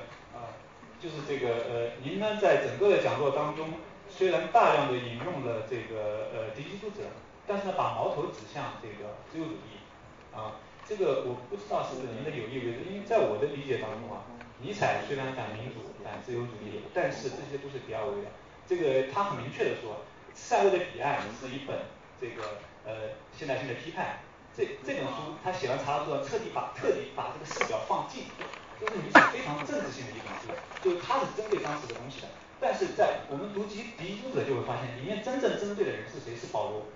就是这个呃，您呢在整个的讲座当中，虽然大量的引用了这个呃敌基督者，但是呢把矛头指向这个自由主义啊，这个我不知道是不是您的有意为之，因为在我的理解当中啊，尼采虽然反民主、反自由主义，但是这些都是第二位的。这个他很明确的说，塞勒的彼岸是一本这个呃现代性的批判，这这本书他写完查了之后，彻底把彻底把这个视角放近，这是尼采非常政治性的一本书，就是他是针对当时的东西的。但是在我们读敌敌基督者就会发现，里面真正针对的人是谁？是保罗。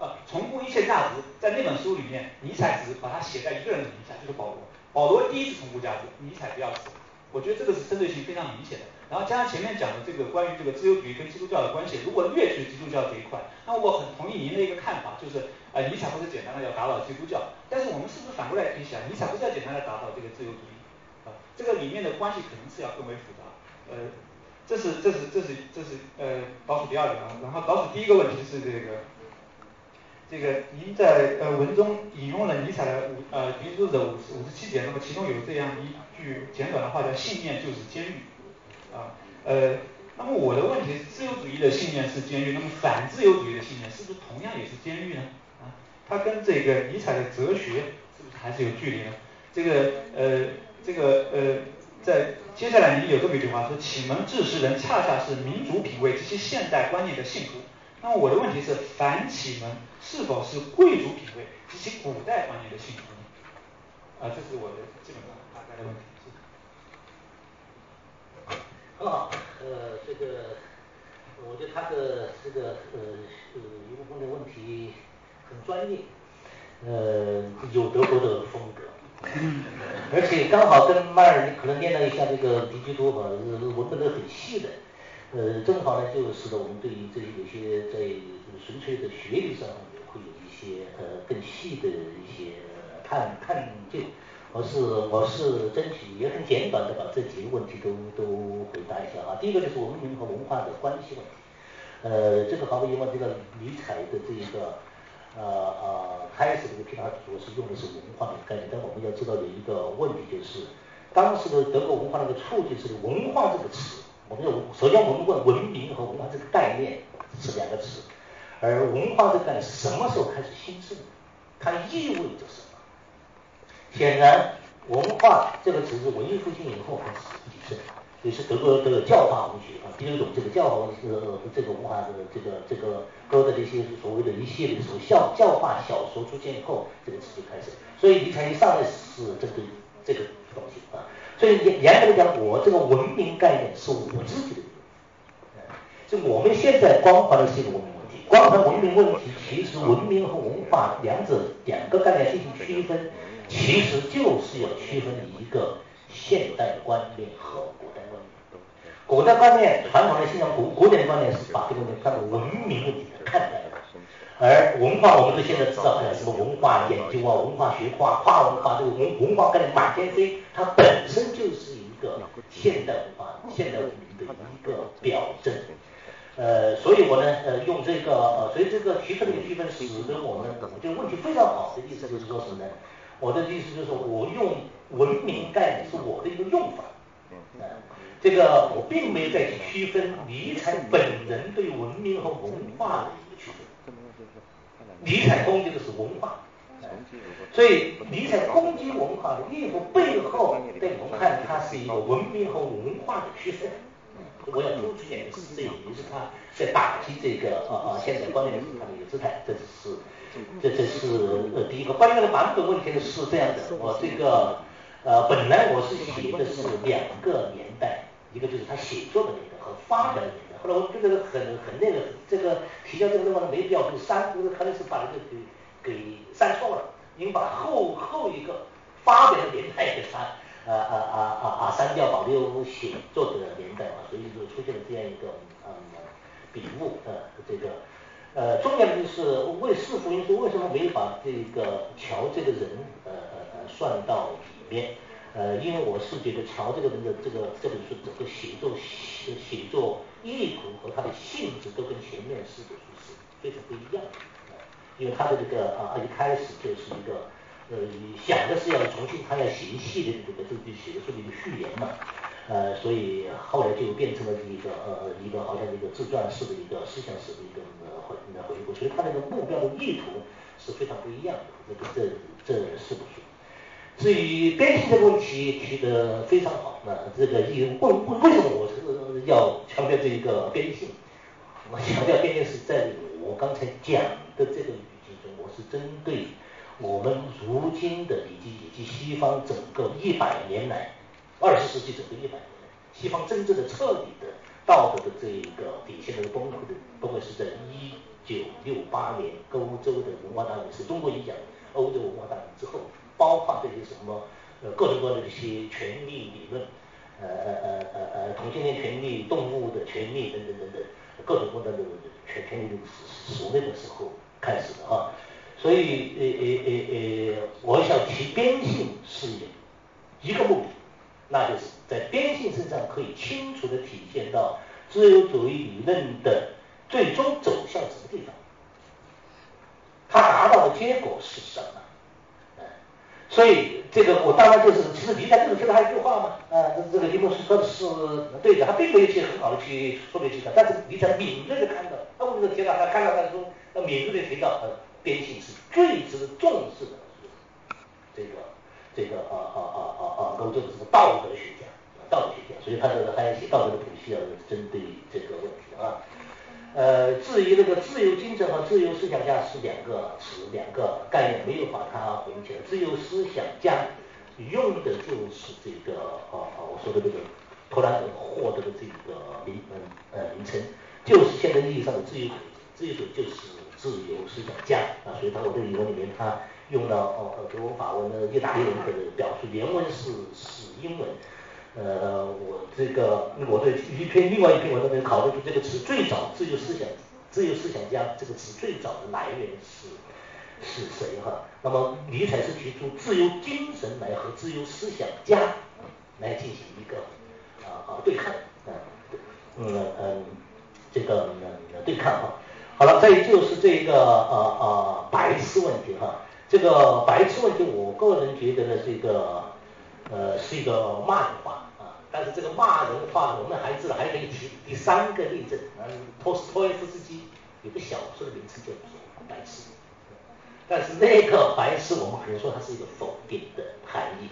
呃，重估一切价值，在那本书里面，尼采只把它写在一个人的名下，就是保罗。保罗第一次重估价值，尼采第二次。我觉得这个是针对性非常明显的。然后加上前面讲的这个关于这个自由主义跟基督教的关系，如果略去基督教这一块，那我很同意您的一个看法，就是呃尼采不是简单的要打倒基督教，但是我们是不是反过来可以想，尼采不是要简单的打倒这个自由主义？这个里面的关系可能是要更为复杂。呃，这是这是这是这是呃倒数第二个啊，然后倒数第一个问题是这个，这个您在呃文中引用了尼采的五呃敌基督者五十五十七节，那么其中有这样一句简短的话叫信念就是监狱。啊，呃，那么我的问题是，自由主义的信念是监狱，那么反自由主义的信念是不是同样也是监狱呢？啊，它跟这个尼采的哲学是不是还是有距离呢？这个呃，这个呃，在接下来你有这么一句话说，启蒙治世人恰恰是民族品味及其现代观念的信徒。那么我的问题是，反启蒙是否是贵族品味及其古代观念的信徒？啊，这是我的基本上大概的问题。很好，呃，这个，我觉得他的这个呃呃一部分的问题很专业，呃，有德国的风格，嗯而且刚好跟迈尔可能练了一下这个狄基多吧，文本都很细的，呃，正好呢就使得我们对于这有些在纯粹的学理上会有一些呃更细的一些探探究。我是我是争取也很简短的把这几个问题都都回答一下啊。第一个就是文明和文化的关系问题，呃，这个毫无疑问，这个尼采的这一个呃呃开始这个批判主是用的是文化的概念，但我们要知道有一个问题就是，当时的德国文化那个促进是文化这个词，我们要首先我们问文明和文化这个概念是两个词，而文化这个概念是什么时候开始兴盛？它意味着什么？显然，文化这个词是文艺复兴以后开始提升，也是德国的教化文学啊，第六种这个教化文学呃这个文化的这个这个歌的这些所谓的一系列的所教教化小说出现以后，这个词就开始。所以尼采一上来是针对这个东西啊，所以严严格来讲，我这个文明概念是我自己的，就我们现在光环的是一个文明问题，光环文明问题，其实文明和文化两者两个概念进行区分。其实就是要区分一个现代观念和古代。古代观念传统的信仰，古古典的观念是把这个问题当作文明问题看待，而文化我们都现在知道，什么文化研究啊、文化学化、跨文化这个文文化概念满天飞，它本身就是一个现代文化、现代文明的一个表征。呃，所以我呢，呃，用这个，呃，所以这个区分的区分，使得我们我觉得问题非常好的意思就是说什么呢？我的意思就是说，我用文明概念是我的一个用法，嗯，这个我并没有在区分尼采本人对文明和文化的一个区分。尼采攻击的是文化，所以尼采攻击文化的意图背后，在我们看，它是一个文明和文化的区分。我要突出一点的是，这也是他在打击这个啊啊现在观念的他的一个姿态，这只是。这这是呃第一个关于那个版本问题呢是这样的，我这个呃本来我是写的是两个年代，一个就是他写作的年代和发表的年代，后来我就觉得很很那个这个提交这个地方没必要，就删，就是可能是把这个给给删错了，因为把后后一个发表的年代给删，啊啊啊啊啊删掉，保留写作的年代嘛，所以就出现了这样一个嗯笔误呃这个。呃，重要的就是为四福音说为什么没有把这个乔这个人呃呃算到里面？呃，因为我是觉得乔这个人的这个这本书整个写作写写作意图和他的性质都跟前面四本书是非常不一样的。因为他的这个啊一开始就是一个呃想的是要重新他要写一系列的这个这就写的一个序言嘛。呃，所以后来就变成了一个呃一个好像一个自传式的一个思想史的一个呃回回顾，所以他那个目标的意图是非常不一样的。这个这这是不是？至于边性这个问题提得非常好，那这个一问为为什么我是要强调这一个边性？我强调边性是在我刚才讲的这个语境中，我是针对我们如今的以及以及西方整个一百年来。二十世纪整个一百年，西方真正的彻底的道德的这一个底线的崩溃的崩溃是在一九六八年欧洲的文化大革命，是中国影响欧洲文化大革命之后，包括这些什么呃各种各样的一些权利理论，呃呃呃呃呃同性恋权利、动物的权利等等等等，各种各样的权权利的史那个时候开始的啊，所以呃呃呃呃，我想提边性是一个目的。那就是在边性身上可以清楚地体现到自由主义理论的最终走向什么地方，它达到的结果是什么？所以这个我当然就是，其实尼采这个其实还有一句话嘛，啊，这个尼莫斯说的是对的，他并没有去很好的去说明这个，但是尼采敏锐的看到，他为什么提到他看到他说，他敏锐的提到，呃，边性是最值得重视的，这个。这个啊啊啊啊啊，欧洲的什么道德学家，道德学家，所以他的还要写道德的谱系，要针对这个问题啊。呃，至于那个自由精神和自由思想家是两个词，两个概念，没有把它混起来。自由思想家用的就是这个啊啊，我说的这个托兰德获得的这个名嗯呃名称，就是现在意义上的自由自由者就是自由思想家啊。所以他我的语文里面他用了哦德文、法文的意大利文的表述，原文是是英文。呃，我这个我对一篇另外一篇文章里面考虑出这个词最早自由思想自由思想家这个词最早的来源是是谁哈？那么尼采是提出自由精神来和自由思想家来进行一个啊啊对抗啊嗯嗯这个对抗哈。好了，再就是这个啊啊白痴问题哈。这个白痴问题，我个人觉得呢，这个呃是一个骂人话啊。但是这个骂人话，我们还知道还可以提第三个例证。嗯，托斯托耶夫斯基有个小说的名字叫做《白痴》，但是那个白痴，我们可能说它是一个否定的含义。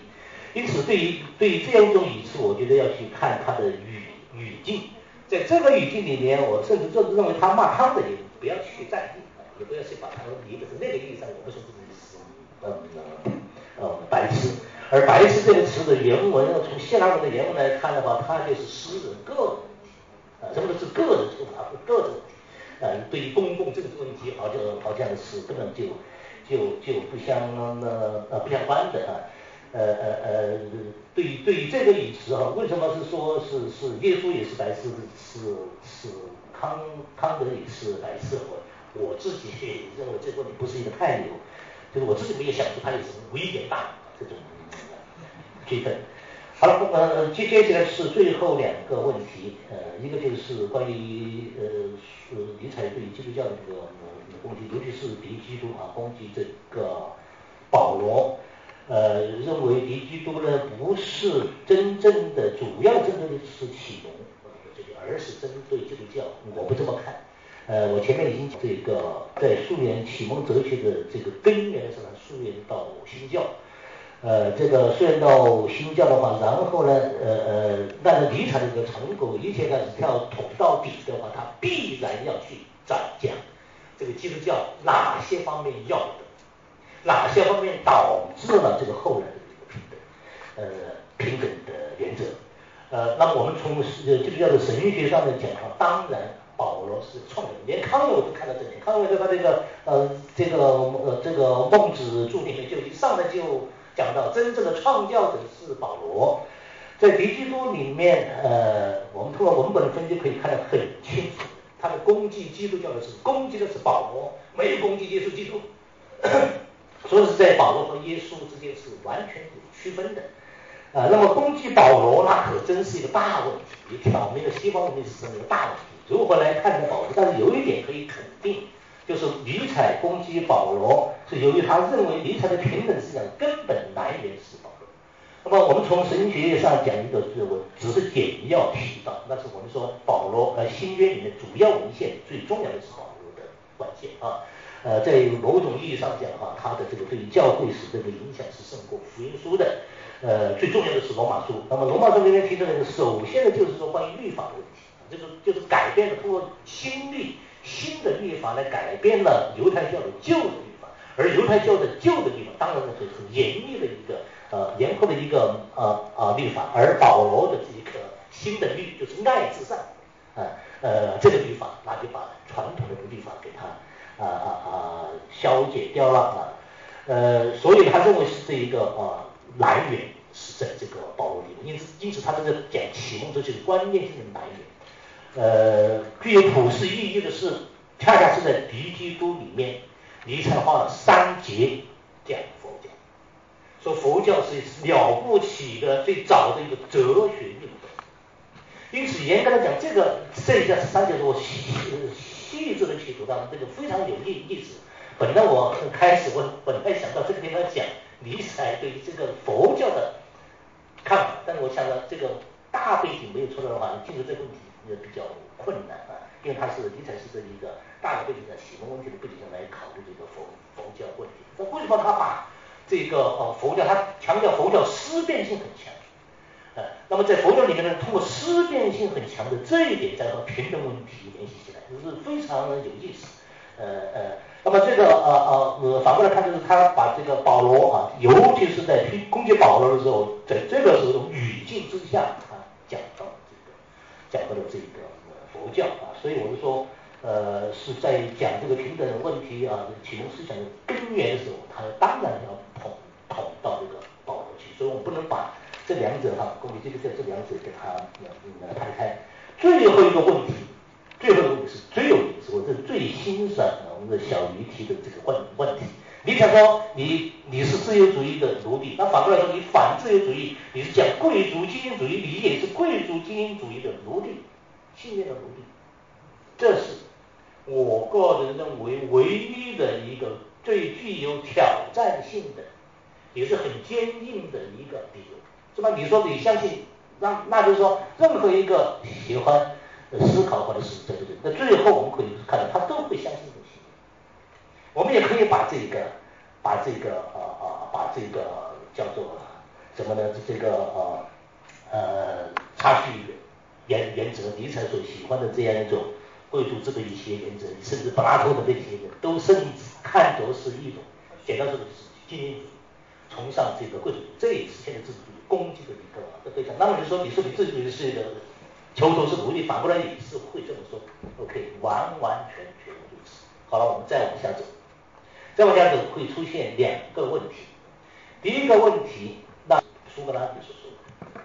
因此，对于对于这样一种语词，我觉得要去看它的语语境。在这个语境里面，我甚至认认为他骂他的也不要去在意，也不要去把它理解成那个意义上，我不说这个意思嗯呃白痴。而“白痴”这个词的原文，从希腊文的原文来看的话，它就是诗人个人问题啊，什么都是个人出发，个人问题啊，对于公共政治问题，好像好像是根本就就就不相呃呃不相关的啊，呃呃呃，对于对于这个语词哈，为什么是说是是耶稣也是白痴，是是康康德也是白痴？我我自己认为这个问题不是一个太牛，就是我自己没有想出他有什么威严大这种。区分好了，呃，接接下来是最后两个问题，呃，一个就是关于呃是尼采对基督教的这个攻击，尤其是敌基督啊，攻击这个保罗，呃，认为敌基督呢不是真正的主要针对的是启蒙这个，而是针对基督教，我不这么看，呃，我前面已经这个在溯源启蒙哲学的这个根源上溯源到新教。呃，这个虽然到新教的话，然后呢，呃呃，但是尼采的这个成果，一切开始跳捅到底的话，他必然要去讲讲这个基督教哪些方面要的，哪些方面导致了这个后来的这个平等，呃，平等的原则。呃，那么我们从呃基督教的神学上面讲的话，当然保罗是创始人，连康有都看到这点，康有在他这个呃这个呃这个孟子注里面就一上来就。讲到真正的创造者是保罗，在敌基督里面，呃，我们通过文本的分析可以看得很清楚，他的攻击基督教的是攻击的是保罗，没有攻击耶稣基督，<coughs> 所以是在保罗和耶稣之间是完全有区分的，啊，那么攻击保罗那可真是一个大问题，也挑明了西方文明史上的一个大问题，如何来看待保罗？但是有一点可以肯定。就是尼采攻击保罗，是由于他认为尼采的平等思想根本来源是保罗。那么我们从神学上讲一个，是我只是简要提到，那是我们说保罗呃新约里面主要文献最重要的是保罗的文献啊。呃，在某种意义上讲的话，他的这个对教会史这个影响是胜过福音书的。呃，最重要的是罗马书。那么罗马书里面提出来的，首先呢就是说关于律法的问题，就是就是改变了通过新律。新的律法来改变了犹太教的旧的律法，而犹太教的旧的律法当然是很严厉的一个呃严苛的一个呃呃律法，而保罗的这一个新的律就是爱至上，啊呃这个律法那就把传统的律法给他啊啊啊消解掉了啊呃所以他认为是这一个啊来源是在这个保罗里面，因此因此他这个讲启蒙哲学的关键性的来源。呃，具有普世意义的是，恰恰是在敌基督里面，尼采花了三节讲佛教，说佛教是了不起的最早的一个哲学运动。因此，严格来讲，这个剩下三节我细细致的去读到，这个非常有意意思。本来我开始我本来想到这个地方讲尼采对这个佛教的看法，但是我想到这个大背景没有出来的话，进入这个问题。也比较困难啊，因为它是尼采是这一个大的背景上启蒙问题的背景上来考虑这个佛佛教问题。那为什么他把这个呃佛教，他强调佛教思辨性很强，呃，那么在佛教里面呢，通过思辨性很强的这一点，再和平等问题联系起来，就是非常的有意思。呃呃，那么这个呃呃呃，反过来看，就是他把这个保罗啊，尤其是在攻击保罗的时候，在这个时候语境之下，讲到了这个佛教啊，所以我们说。呃，是在讲这个平等的问题啊，启蒙思想的根源的时候，他当然要捧捧到这个保罗去，所以我们不能把这两者哈，攻击这个在这两者给他呃排开。最后一个问题，最后一个问题是最有意思，我是最欣赏我们的小鱼提的这个问问题。你想说你你是自由主义的奴隶，那反过来说你反自由主义，你是讲贵族精英主义，你也是贵族精英主义的奴隶，信念的奴隶，这是。我个人认为，唯一的一个最具有挑战性的，也是很坚硬的一个理由，是吧？你说你相信，那那就是说，任何一个喜欢思考或者是这个人，那最后我们可以看到，他都会相信的。我们也可以把这个，把这个呃呃，把这个叫做什么呢？这个呃呃，差序原原则，尼采所喜欢的这样一种。贵族这个一些原则，甚至柏拉图的这些人都甚至看作是一种，简单说就是精英主义，崇尚这个贵族，这也是现在资本主义攻击的一个对象。那么你说，你说你自己是一个囚徒是奴隶，反过来也是会这么说，OK，完完全全如此。好了，我们再往下走，再往下走会出现两个问题。第一个问题，那苏格拉底所说的，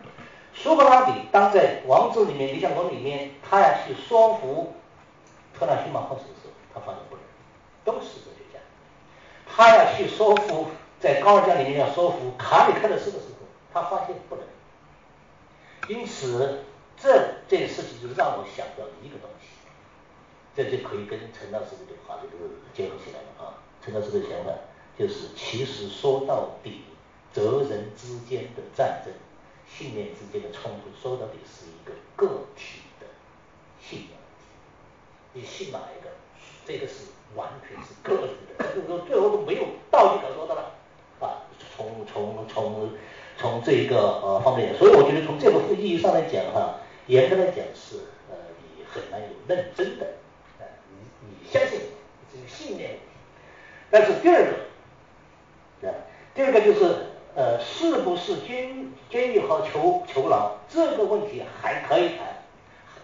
苏格拉底当在《王子》里面、《理想国》里面，他要去说服。特纳西马赫斯的时候，他发现不能，都是哲学家。他要去说服在高尔加里面要说服卡里克勒斯的时候，他发现不能。因此，这件事情就让我想到一个东西，这就可以跟陈老师的话这个结合起来了啊。听到这个想法就是，其实说到底，哲人之间的战争、信念之间的冲突，说到底是一个个体的信仰。你信哪一个？这个是完全是个人的，就是说最后都没有道理可说的了啊！从从从从这一个呃方面，所以我觉得从这个意义上来讲哈，严格来讲是呃你很难有认真的呃，你你相信这个信念。但是第二个啊，第二个就是呃是不是监监狱和囚囚牢这个问题还可以谈，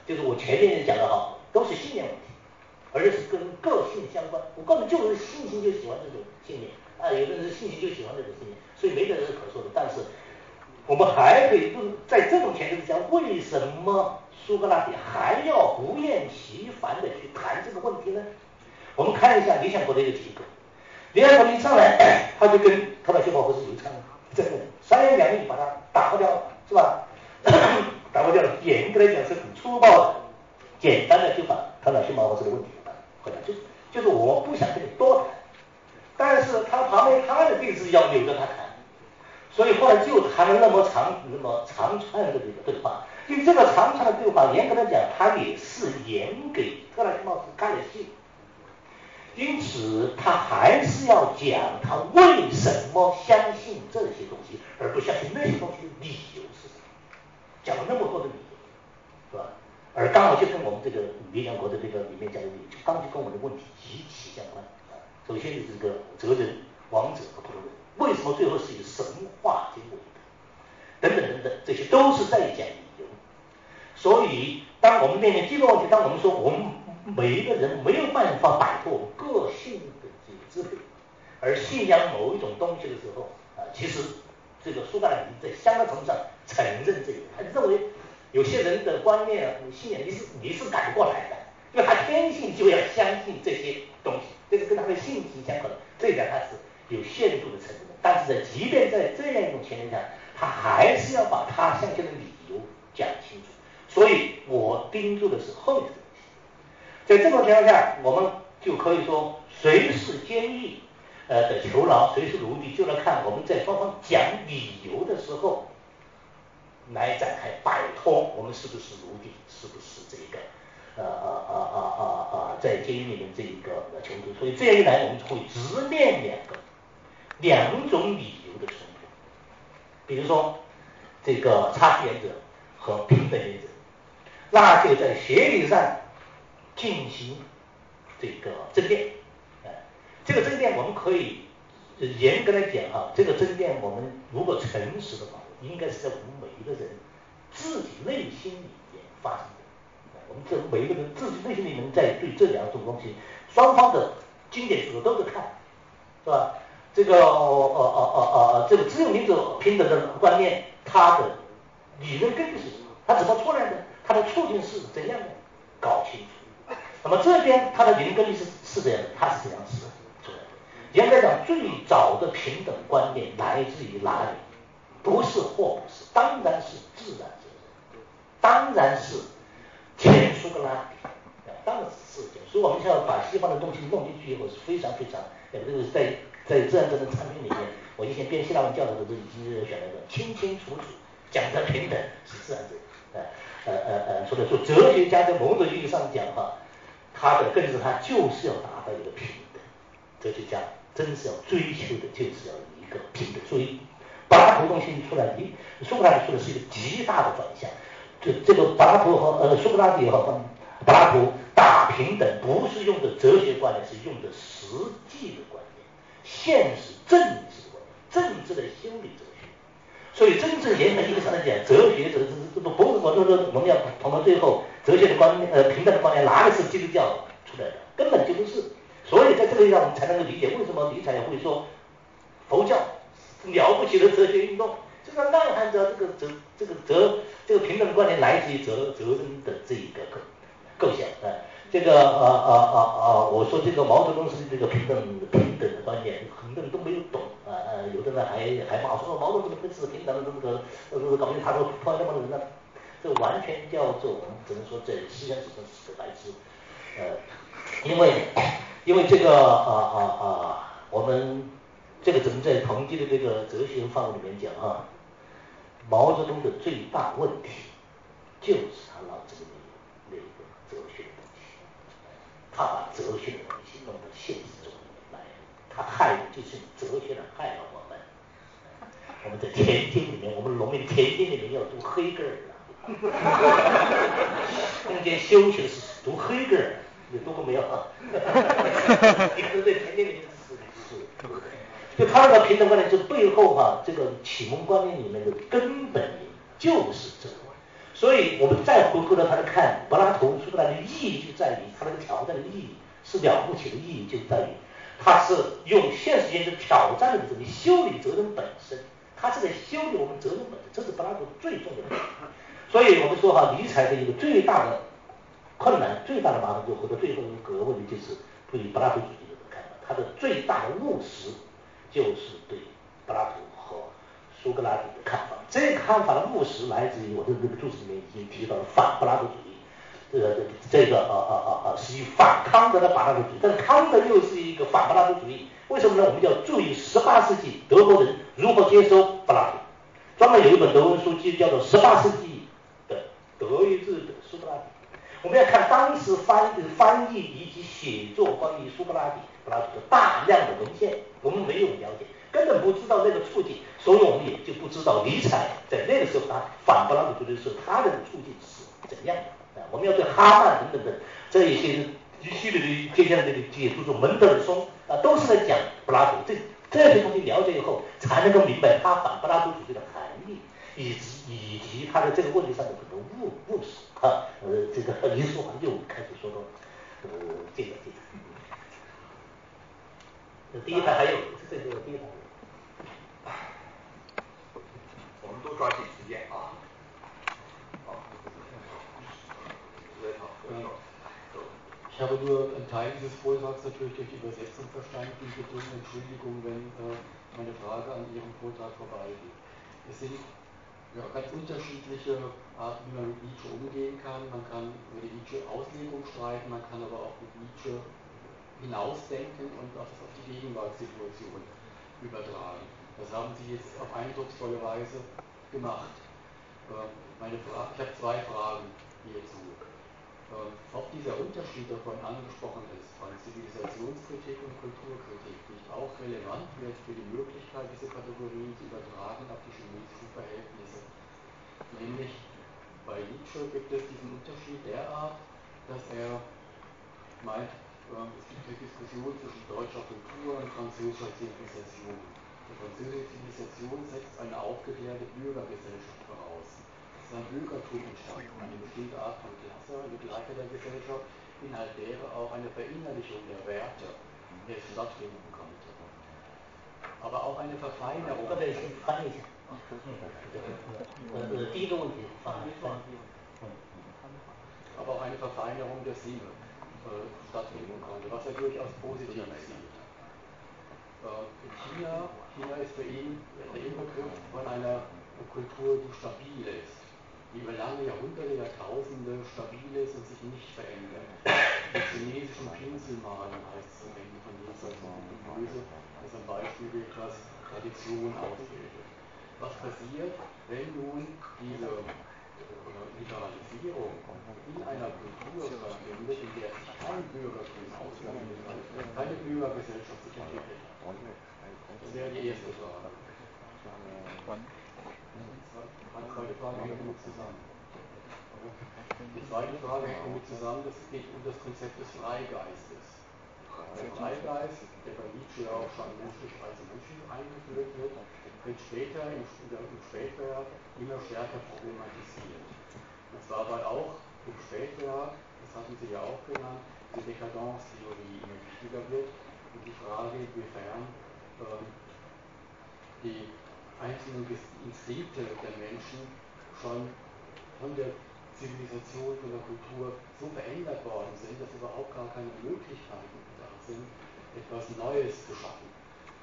就是我前面讲的哈，都是信念问题。而是跟个性相关，我告诉你，就是性情就喜欢这种信念啊，有的人性情就喜欢这种信念，所以没得人可说的。但是我们还可以在这种前提之下，为什么苏格拉底还要不厌其烦的去谈这个问题呢？我们看一下理想国的一个结构，理想国一上来，<coughs> 他就跟特拉西莫夫是有唱这个三言两语把它打破掉了，是吧？<coughs> 打破掉了，严格来讲是很粗暴的、简单的就把特拉西莫夫这个问题。回来就是就是我不想跟你多谈，但是他旁边他的弟子要留着他谈，所以后来就谈了那么长那么长串的这个对话。因为这个长串的对话，严格来讲，他也是演给特拉西莫夫看的戏，因此他还是要讲他为什么相信这些东西，而不相信那些东西的理由是什么，讲了那么多的理由，是吧？而刚好就跟我们这个理想国的这个里面讲的，就刚就跟我们的问题极其相关。首先是这个哲人、王者和普通人，为什么最后是以神话结尾的？等等等等，这些都是在讲理由。所以，当我们面临这个问题，当我们说我们每一个人没有办法摆脱个性的这个支配，而信仰某一种东西的时候啊，其实这个苏格拉底在相当程度上承认这一点，他认为。有些人的观念、信仰，你是你是改不过来的，因为他天性就要相信这些东西，这个跟他的性情相关的，这一点他是有限度的承认。但是在即便在这样一种前提下，他还是要把他相信的理由讲清楚。所以我盯住的是后面。在这种情况下，我们就可以说，谁是监狱呃的囚牢，谁是奴隶，就来看我们在双方讲理由的时候。来展开摆脱我们是不是奴隶，是不是这个呃呃呃呃呃呃在监狱里面这一个囚徒？所以这样一来，我们就会直面两个两种理由的冲突。比如说，这个差距原则和平等原则，那就在学理上进行这个争辩。哎，这个争辩我们可以严格来讲哈，这个争辩我们如果诚实的话，应该是在我们每一个人自己内心里面发生的。我们这每一个人自己内心里面在对这两种东西，双方的经典书都在看，是吧？这个呃呃呃呃这个自由民主平等的观念，它的理论根据是什么？它怎么出来的？它的促进是怎样的？搞清楚。那么这边它的理论根据是是这样，它是怎样是出来的？严格讲，最早的平等观念来自于哪里？不是霍布斯，当然是自然责任，当然是前苏格拉底，当然是这样。所以我们现在把西方的东西弄进去以后是非常非常，这个在在自然责任产品里面，我以前编希腊文教材的时候已经选了一个清清楚楚讲的平等是自然哲学，呃呃呃呃，所以说哲学家在某种意义上讲哈，他的根子他就是要达到一个平等，哲学家真是要追求的就是要一个平等，所以。柏拉图东西出来，你苏格拉底说的是一个极大的转向。这这个柏拉图和呃苏格拉底和柏拉图打平等，不是用的哲学观念，是用的实际的观念，现实政治观，政治的心理哲学。所以真正严格意义上来讲，哲学这这这不不是我说说我们要谈到最后，哲学的观念呃平等的观念哪里是基督教出来的？根本就不是。所以在这个地方我们才能够理解为什么尼采会说佛教。了不起的哲学运动，就是暗含着这个哲这个哲这个平等的观念来自于责责任的这一个构构想啊，这个呃呃呃呃，我说这个毛泽东是这个平等平等的观念，很多人都没有懂，有的人还还骂说毛泽东不是平等的这个呃搞不定他说破坏这么多人呢，这完全叫做我们只能说在思想史上是个白痴，呃，因为因为这个啊啊啊我们。这个只能在统计的这个哲学范围里面讲啊，毛泽东的最大问题就是他脑子里面有那个哲学的东西，他把哲学的东西弄到现实，他害的就是哲学的害了我们。我们在田间里面，我们农民田间里面要读黑格尔，中间休息的是读黑格尔，你读过没有啊？你可能在田间里面是是读。就他那个平等观念，就背后哈，这个启蒙观念里面的根本就是这个。所以我们再回过头来看柏拉图出来的意义，就在于他那个挑战的意义是了不起的意义，就在于他是用现实间去挑战的这个修理责任本身，他是在修理我们责任本身，这是柏拉图最重要的。所以我们说哈，尼采的一个最大的困难、最大的麻烦，就或者最后一个问题，就是对于柏拉图主义的看法，他的最大的务实。就是对柏拉图和苏格拉底的看法，这个看法的务实来自于我的那个注释里面已经提到了反柏拉图主义，这个这个呃呃呃呃是以反康德的柏拉图主义，但康德又是一个反柏拉图主义，为什么呢？我们要注意十八世纪德国人如何接收柏拉图，专门有一本德文书籍叫做《十八世纪的德意志的苏格拉底》，我们要看当时翻翻译以及写作关于苏格拉底。柏拉图的大量的文献，我们没有了解，根本不知道那个处境，所以我们也就不知道尼采在那个时候他反柏拉图主义的时候，他的处境是怎样的？我们要对哈曼等等的这一些一系列的接下来这个解读中，门德尔松啊，都是在讲柏拉图。这这些东西了解以后，才能够明白他反柏拉图主义的含义，以及以及他的这个问题上的很多误误识啊。呃，这个林书豪就开始说到呃这个这个。第一排还有，这个第一排。我们都抓紧时间啊。Ich habe nur einen Teil dieses Vortrags natürlich durch die Übersetzung verstanden. Bitte um Entschuldigung, wenn äh, meine Frage an Ihrem Vortrag vorbeigeht. Es sind ja, ganz unterschiedliche Arten, wie man mit Nietzsche umgehen kann. Man kann über die Nietzsche-Auslegung streiten, man kann aber auch mit Nietzsche hinausdenken und auch das auf die Gegenwartssituation übertragen. Das haben Sie jetzt auf eindrucksvolle Weise gemacht. Ähm, meine ich habe zwei Fragen hierzu. Ähm, ob dieser Unterschied, vorhin angesprochen ist, von Zivilisationskritik und Kulturkritik, nicht auch relevant wird für die Möglichkeit, diese Kategorien zu übertragen auf die chinesischen Verhältnisse nämlich bei Nietzsche gibt es diesen Unterschied derart, dass er meint, äh, es gibt eine Diskussion zwischen deutscher Kultur und französischer Zivilisation. Die französische Zivilisation setzt eine aufgeklärte Bürgergesellschaft voraus. Es ist ein Bürgertum entstanden, eine bestimmte Art von Klasse, eine Gesellschaft, innerhalb derer auch eine Verinnerlichung der Werte jetzt stattfinden konnte. Aber auch eine Verfeinerung. Aber auch eine Verfeinerung der Sinne äh, stattfinden konnte, was er durchaus positiv sieht. Äh, China, China ist für ihn der Inbegriff von einer Kultur, die stabil ist, die über lange Jahrhunderte, Jahrtausende stabil ist und sich nicht verändert. Die chinesischen Pinselmalen heißt es am Ende von und Böse, das ein Beispiel etwas Tradition ausbildet. Was passiert, wenn nun diese Liberalisierung in einer Kultur stattfindet, in der sich kein Bürgertum ausbildet, keine Bürgergesellschaft sich entwickelt das wäre die erste Frage. Meine zweite Frage hängt damit zusammen. Die zweite Frage hängt damit zusammen, das geht um das Konzept des Freigeistes. Der Freigeist, der bei Nietzsche auch schon menschlich als Menschen eingeführt wird, wird später im, im Spätwerk immer stärker problematisiert. Und zwar weil auch im Spätwerk, das hatten Sie ja auch genannt, die Dekadenztheorie immer wichtiger wird und die Frage, inwiefern ähm, die einzelnen Instinkte der Menschen schon von der Zivilisation, von der Kultur so verändert worden sind, dass überhaupt gar keine Möglichkeiten da sind, etwas Neues zu schaffen.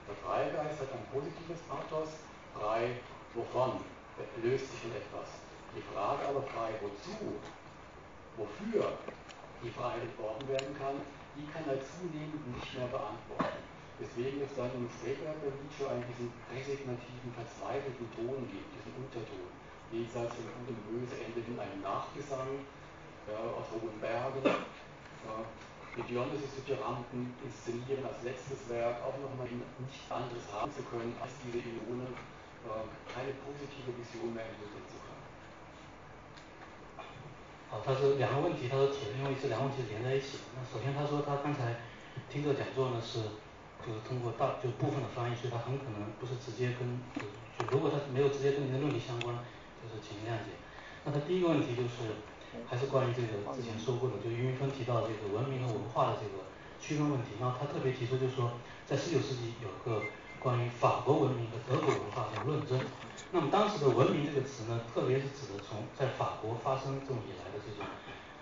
Der Freigeist hat ein positives Pathos, frei wovon? Löst sich von etwas. Die Frage aber frei wozu? Wofür die Freiheit worden werden kann, die kann er zunehmend nicht mehr beantworten. Deswegen es dann im Spätwerk bei Nietzsche einen diesen resignativen, verzweifelten Ton gibt, diesen Unterton. Jenseits von Gut und Böse endet in einem Nachgesang ja, aus hohen Bergen. Ja, die Dionysus Tyranten inszenieren als letztes Werk auch nochmal nichts anderes haben zu können, als diese Ionen äh, keine positive Vision mehr entwickeln zu können. 好，他是两个问题，他说提，因为这两个问题连在一起。那首先他说他刚才听这个讲座呢是 就是通过大就部分的翻译，所以它很可能不是直接跟就就如果它没有直接跟您的论题相关，就是请您谅解。那它第一个问题就是还是关于这个之前说过的，就俞云峰提到这个文明和文化的这个区分问题，然后他特别提出就是说，在十九世纪有个关于法国文明和德国文化的论争。那么当时的文明这个词呢，特别是指的从在法国发生这种以来的这种。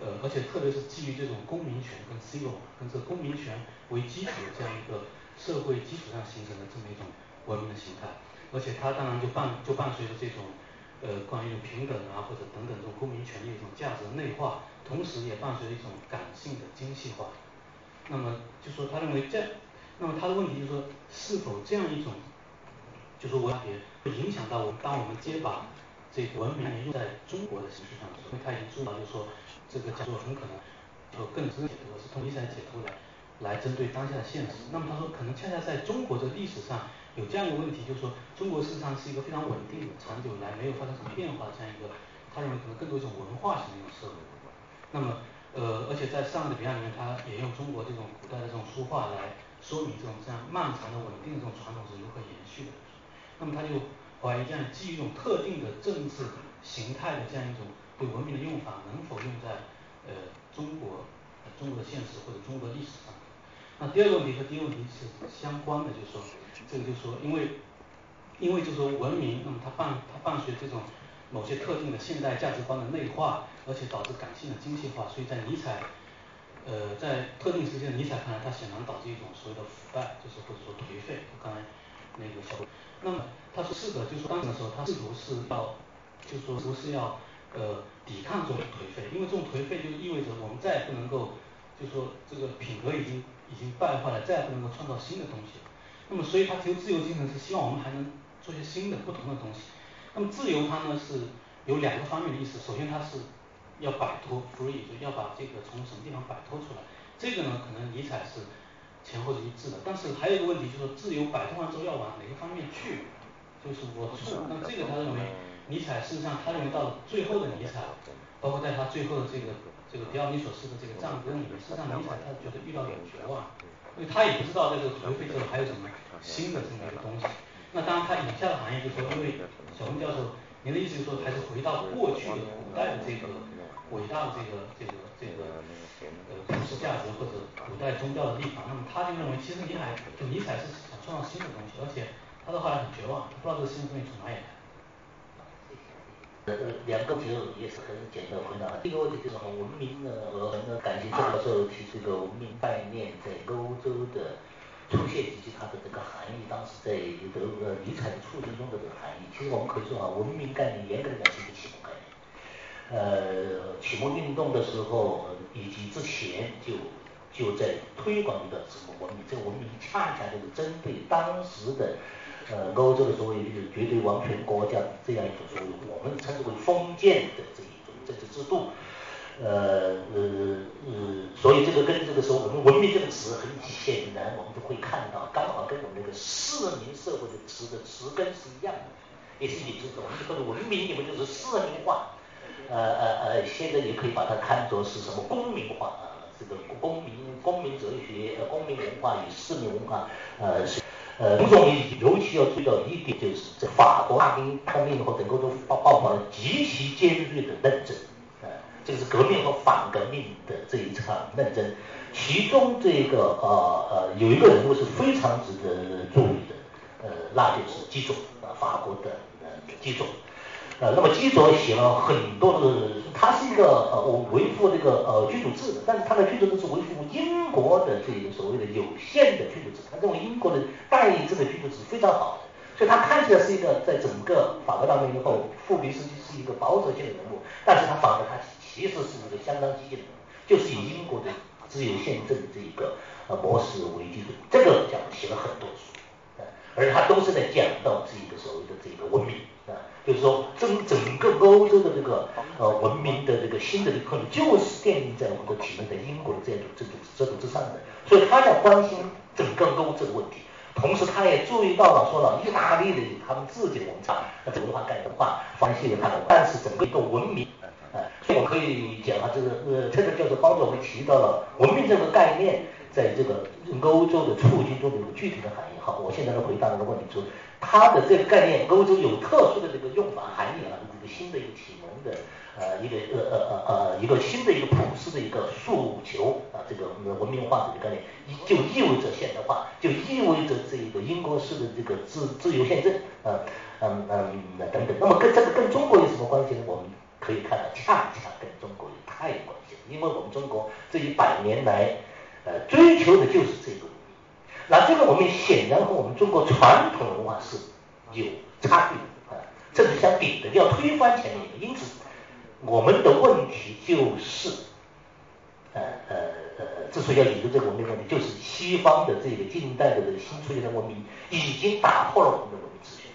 呃，而且特别是基于这种公民权跟 civil 跟这公民权为基础的这样一个社会基础上形成的这么一种文明的形态，而且它当然就伴就伴随着这种呃关于平等啊或者等等这种公民权利一种价值内化，同时也伴随着一种感性的精细化。那么就说他认为这，那么他的问题就是说是否这样一种，就说文别会影响到我当我们接把这个文明用在中国的形式上的时候，因为他已经注意到就是说。这个讲座很可能就更深解读是从理想解读来来针对当下的现实。那么他说可能恰恰在中国的历史上有这样一个问题，就是说中国事实上是一个非常稳定的、长久以来没有发生什么变化的这样一个，他认为可能更多一种文化型的一种社会。那么呃，而且在上面的笔案里面，他也用中国这种古代的这种书画来说明这种这样漫长的稳定的这种传统是如何延续的。那么他就怀疑这样基于一种特定的政治形态的这样一种。对文明的用法能否用在呃中国中国的现实或者中国历史上？那第二个问题和第一个问题是相关的，就是说这个就是说，因为因为就是说文明，那么它伴它伴随这种某些特定的现代价值观的内化，而且导致感性的精细化，所以在尼采呃在特定时间尼采看来，它显然导致一种所谓的腐败，就是或者说颓废。刚才那个小，那么他说是的，就是说当时的时候，他试图是要就是说不是要。呃，抵抗这种颓废，因为这种颓废就意味着我们再也不能够，就是说这个品格已经已经败坏了，再也不能够创造新的东西。那么，所以他提出自由精神是希望我们还能做些新的、不同的东西。那么，自由它呢是有两个方面的意思，首先它是要摆脱 free，就要把这个从什么地方摆脱出来。这个呢，可能尼采是前后是一致的。但是还有一个问题，就是说自由摆脱完之后要往哪个方面去，就是我处。那这个他认为。尼采事实上他认为到了最后的尼采，包括在他最后的这个这个迪奥尼索斯的这个战歌里面，实际上尼采他觉得遇到点绝望，因为他也不知道在这个颓废之后还有什么新的这么一个东西。那当然他以下的含义就是说，因为小红教授您的意思就是说还是回到过去的古代的这个伟大的这个这个这个呃普世价值或者古代宗教的立法，那么他就认为其实尼采就尼采是想创造新的东西，而且他的后来很绝望，不知道这个新的东西从哪里来。呃，两个题也是很简单回答。第一个问题就是文明呢，和感谢郑教授提出一个文明概念在欧洲的出现以及它的这个含义。当时在德呃尼采的促进中的这个含义，其实我们可以说啊，文明概念严格来讲是一个启蒙概念。呃，启蒙运动的时候以及之前就就在推广一个什么文明，这个文明恰恰就是针对当时的。呃，欧洲的所谓就是绝对王权国家这样一种所谓我们称之为封建的这一种政治制度，呃呃呃，所以这个跟这个时候我们文明这个词很显然我们就会看到，刚好跟我们那个市民社会的词的词根是一样的，也是也就是我们说的文明，你们就是市民化，呃呃呃，现在也可以把它看作是什么公民化啊，这个公民公民哲学、公民文化与市民文化，呃是。呃，公众尤其要注意到一点，就是在法国大革命后，整个都爆爆发了极其尖锐的论争，呃，这个是革命和反革命的这一场论争，其中这个呃呃有一个人物是非常值得注意的，呃，那就是基佐，法国的呃基佐。呃，那么基佐写了很多的，他是一个呃维护这个呃君主制的，但是他的君主制是维护英国的这个所谓的有限的君主制，他认为英国的代议制的君主制非常好的，所以他看起来是一个在整个法国大革命后，富比斯基是一个保守性的人物，但是他反而他其实是一个相当激进的人物，就是以英国的自由宪政这一个呃模式为基础，这个讲写了很多书，而他都是在讲到这一个所谓的这个文明。就是说，整整个欧洲的这个呃文明的这个新的这个可能就是建立在我们的体面的英国的这种这种制度之上的，所以他在关心整个欧洲的问题，同时他也注意到了说了意大利的他们自己的文化，那文化概念化，关系了他的，但是整个一个文明，呃，所以我可以讲啊，这个呃，这个教授帮助我们提到了文明这个概念在这个欧洲的促进中的一个具体的含义。好，我现在来回答这个问题说。它的这个概念，欧洲有特殊的这个用法含义啊，一个新的一个启蒙的呃一个呃呃呃呃一个新的一个普世的一个诉求啊，这个文明化这个概念，就意味着现代化，就意味着这个英国式的这个自自由宪政啊嗯嗯等等。那么跟这个跟中国有什么关系呢？我们可以看到，恰恰跟中国有太有关系了，因为我们中国这一百年来呃追求的就是这个。那这个文明显然和我们中国传统文化是有差距的啊，这是相比的，要推翻前面一个。因此，我们的问题就是，呃呃呃，之所以要引入这个文明问题，就是西方的这个近代的这个新出现的文明已经打破了我们的文明秩序，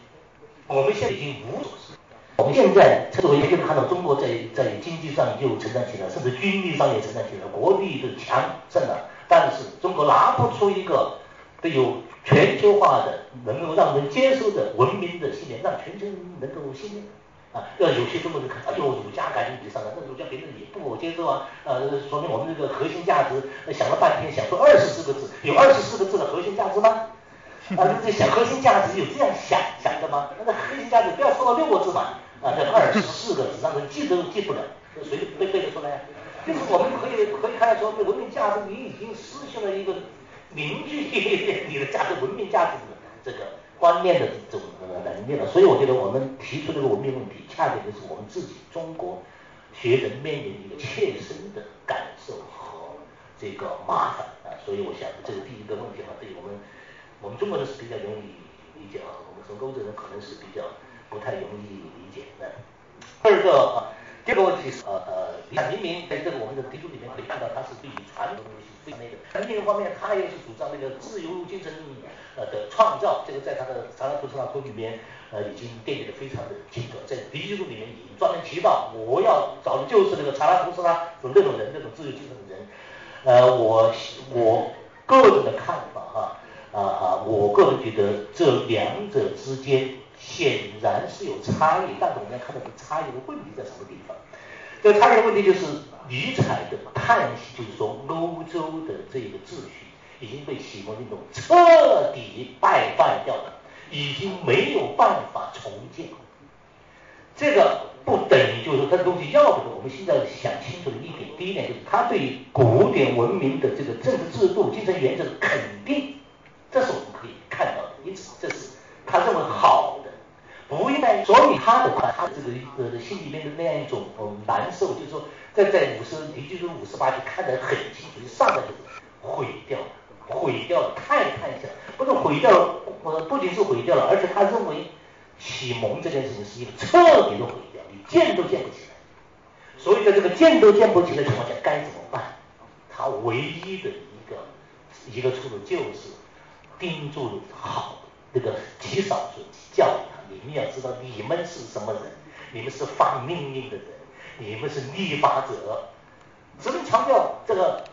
我们现在已经无所事。我们现在作为可以看到中国在在经济上又成长起来，甚至军力上也成长起来，国力的强盛了，但是中国拿不出一个。都有全球化的，能够让人接受的文明的信念，让全球人能够信任啊。要有些中国人看，哎呦，儒家感觉比上了，那儒家别人也不接受啊。呃，说明我们这个核心价值，想了半天想出二十四个字，有二十四个字的核心价值吗？啊，这想核心价值有这样想想的吗？那个核心价值不要说到六个字嘛，啊，这二十四个字让人记都记不了，谁背背得出来？就是我们可以可以看到说，文明价值你已经失去了一个。凝聚你的价值、文明价值的这个观念的这种能力了，所以我觉得我们提出这个文明问题，恰恰就是我们自己中国学人面临一个切身的感受和这个麻烦啊，所以我想这是第一个问题哈，对我们我们中国人是比较容易理解啊，我们从欧洲人可能是比较不太容易理解的。第二个啊。第二个问题是，呃呃，你看明明在这个我们的题书里面可以看到，他是对于传统的东西非常那个。另一方面，他又是主张那个自由精神呃的创造，这个在他的《查拉图斯拉图》里面，呃，已经奠定的非常的清楚。在第一书里面已经专门提到，我要找的就是那个查拉图斯拉的那种人，那种自由精神的人。呃，我我个人的看法哈，啊啊，我个人觉得这两者之间显然是有差异，但是我们要看到这个差异的问题在什么地方。这个差异的问题就是尼采的叹息，就是说欧洲的这个秩序已经被启蒙运动彻底败坏掉了，已经没有办法重建。这个不等于就是说他的东西要不得。我们现在想清楚的一点，第一点就是他对古典文明的这个政治制度、精神原则的肯定，这是我们可以看到的。因此，这是他认为好。不应该，所以他的话，他这个呃心里面的那样一种难受，就是说，在在五十，也就是五十八就看得很清楚，上来就毁掉，毁掉了，太太想，不是毁掉了，不仅是毁掉了，而且他认为启蒙这件事情是一个彻底的毁掉，你建都建不起来。所以在这个建都建不起来的情况下，该怎么办？他唯一的一个一个出路就是盯住好那个极少数教育。你们要知道，你们是什么人？你们是发命令的人，你们是立法者。只能强调这个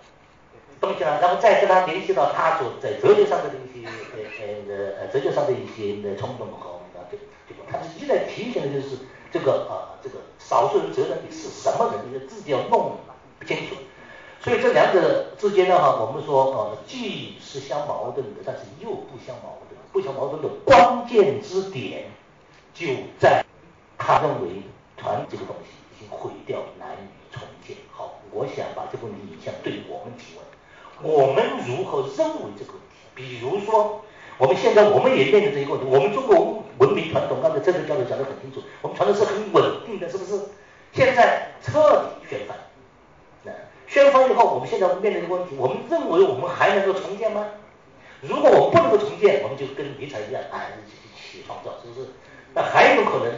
东西呢，然后再跟他联系到他所在哲学上的一些呃呃呃哲学上的一些冲动和这个这个，他实际在提醒的就是这个啊这个少数人责任你是什么人，你自己要弄不清楚。所以这两者之间的话，我们说啊，既是相矛盾的，但是又不相矛盾。不相矛盾的关键之点。就在他认为团这个东西已经毁掉，难以重建。好，我想把这个问题引向对我们提问：我们如何认为这个问题？比如说，我们现在我们也面临这一个问题。我们中国文明传统，刚才郑个教授讲得很清楚，我们传统是很稳定的，是不是？现在彻底宣翻，那宣翻以后，我们现在面临一个问题：我们认为我们还能够重建吗？如果我们不能够重建，我们就跟尼采一样，哎，起创造，是不是？那还有可能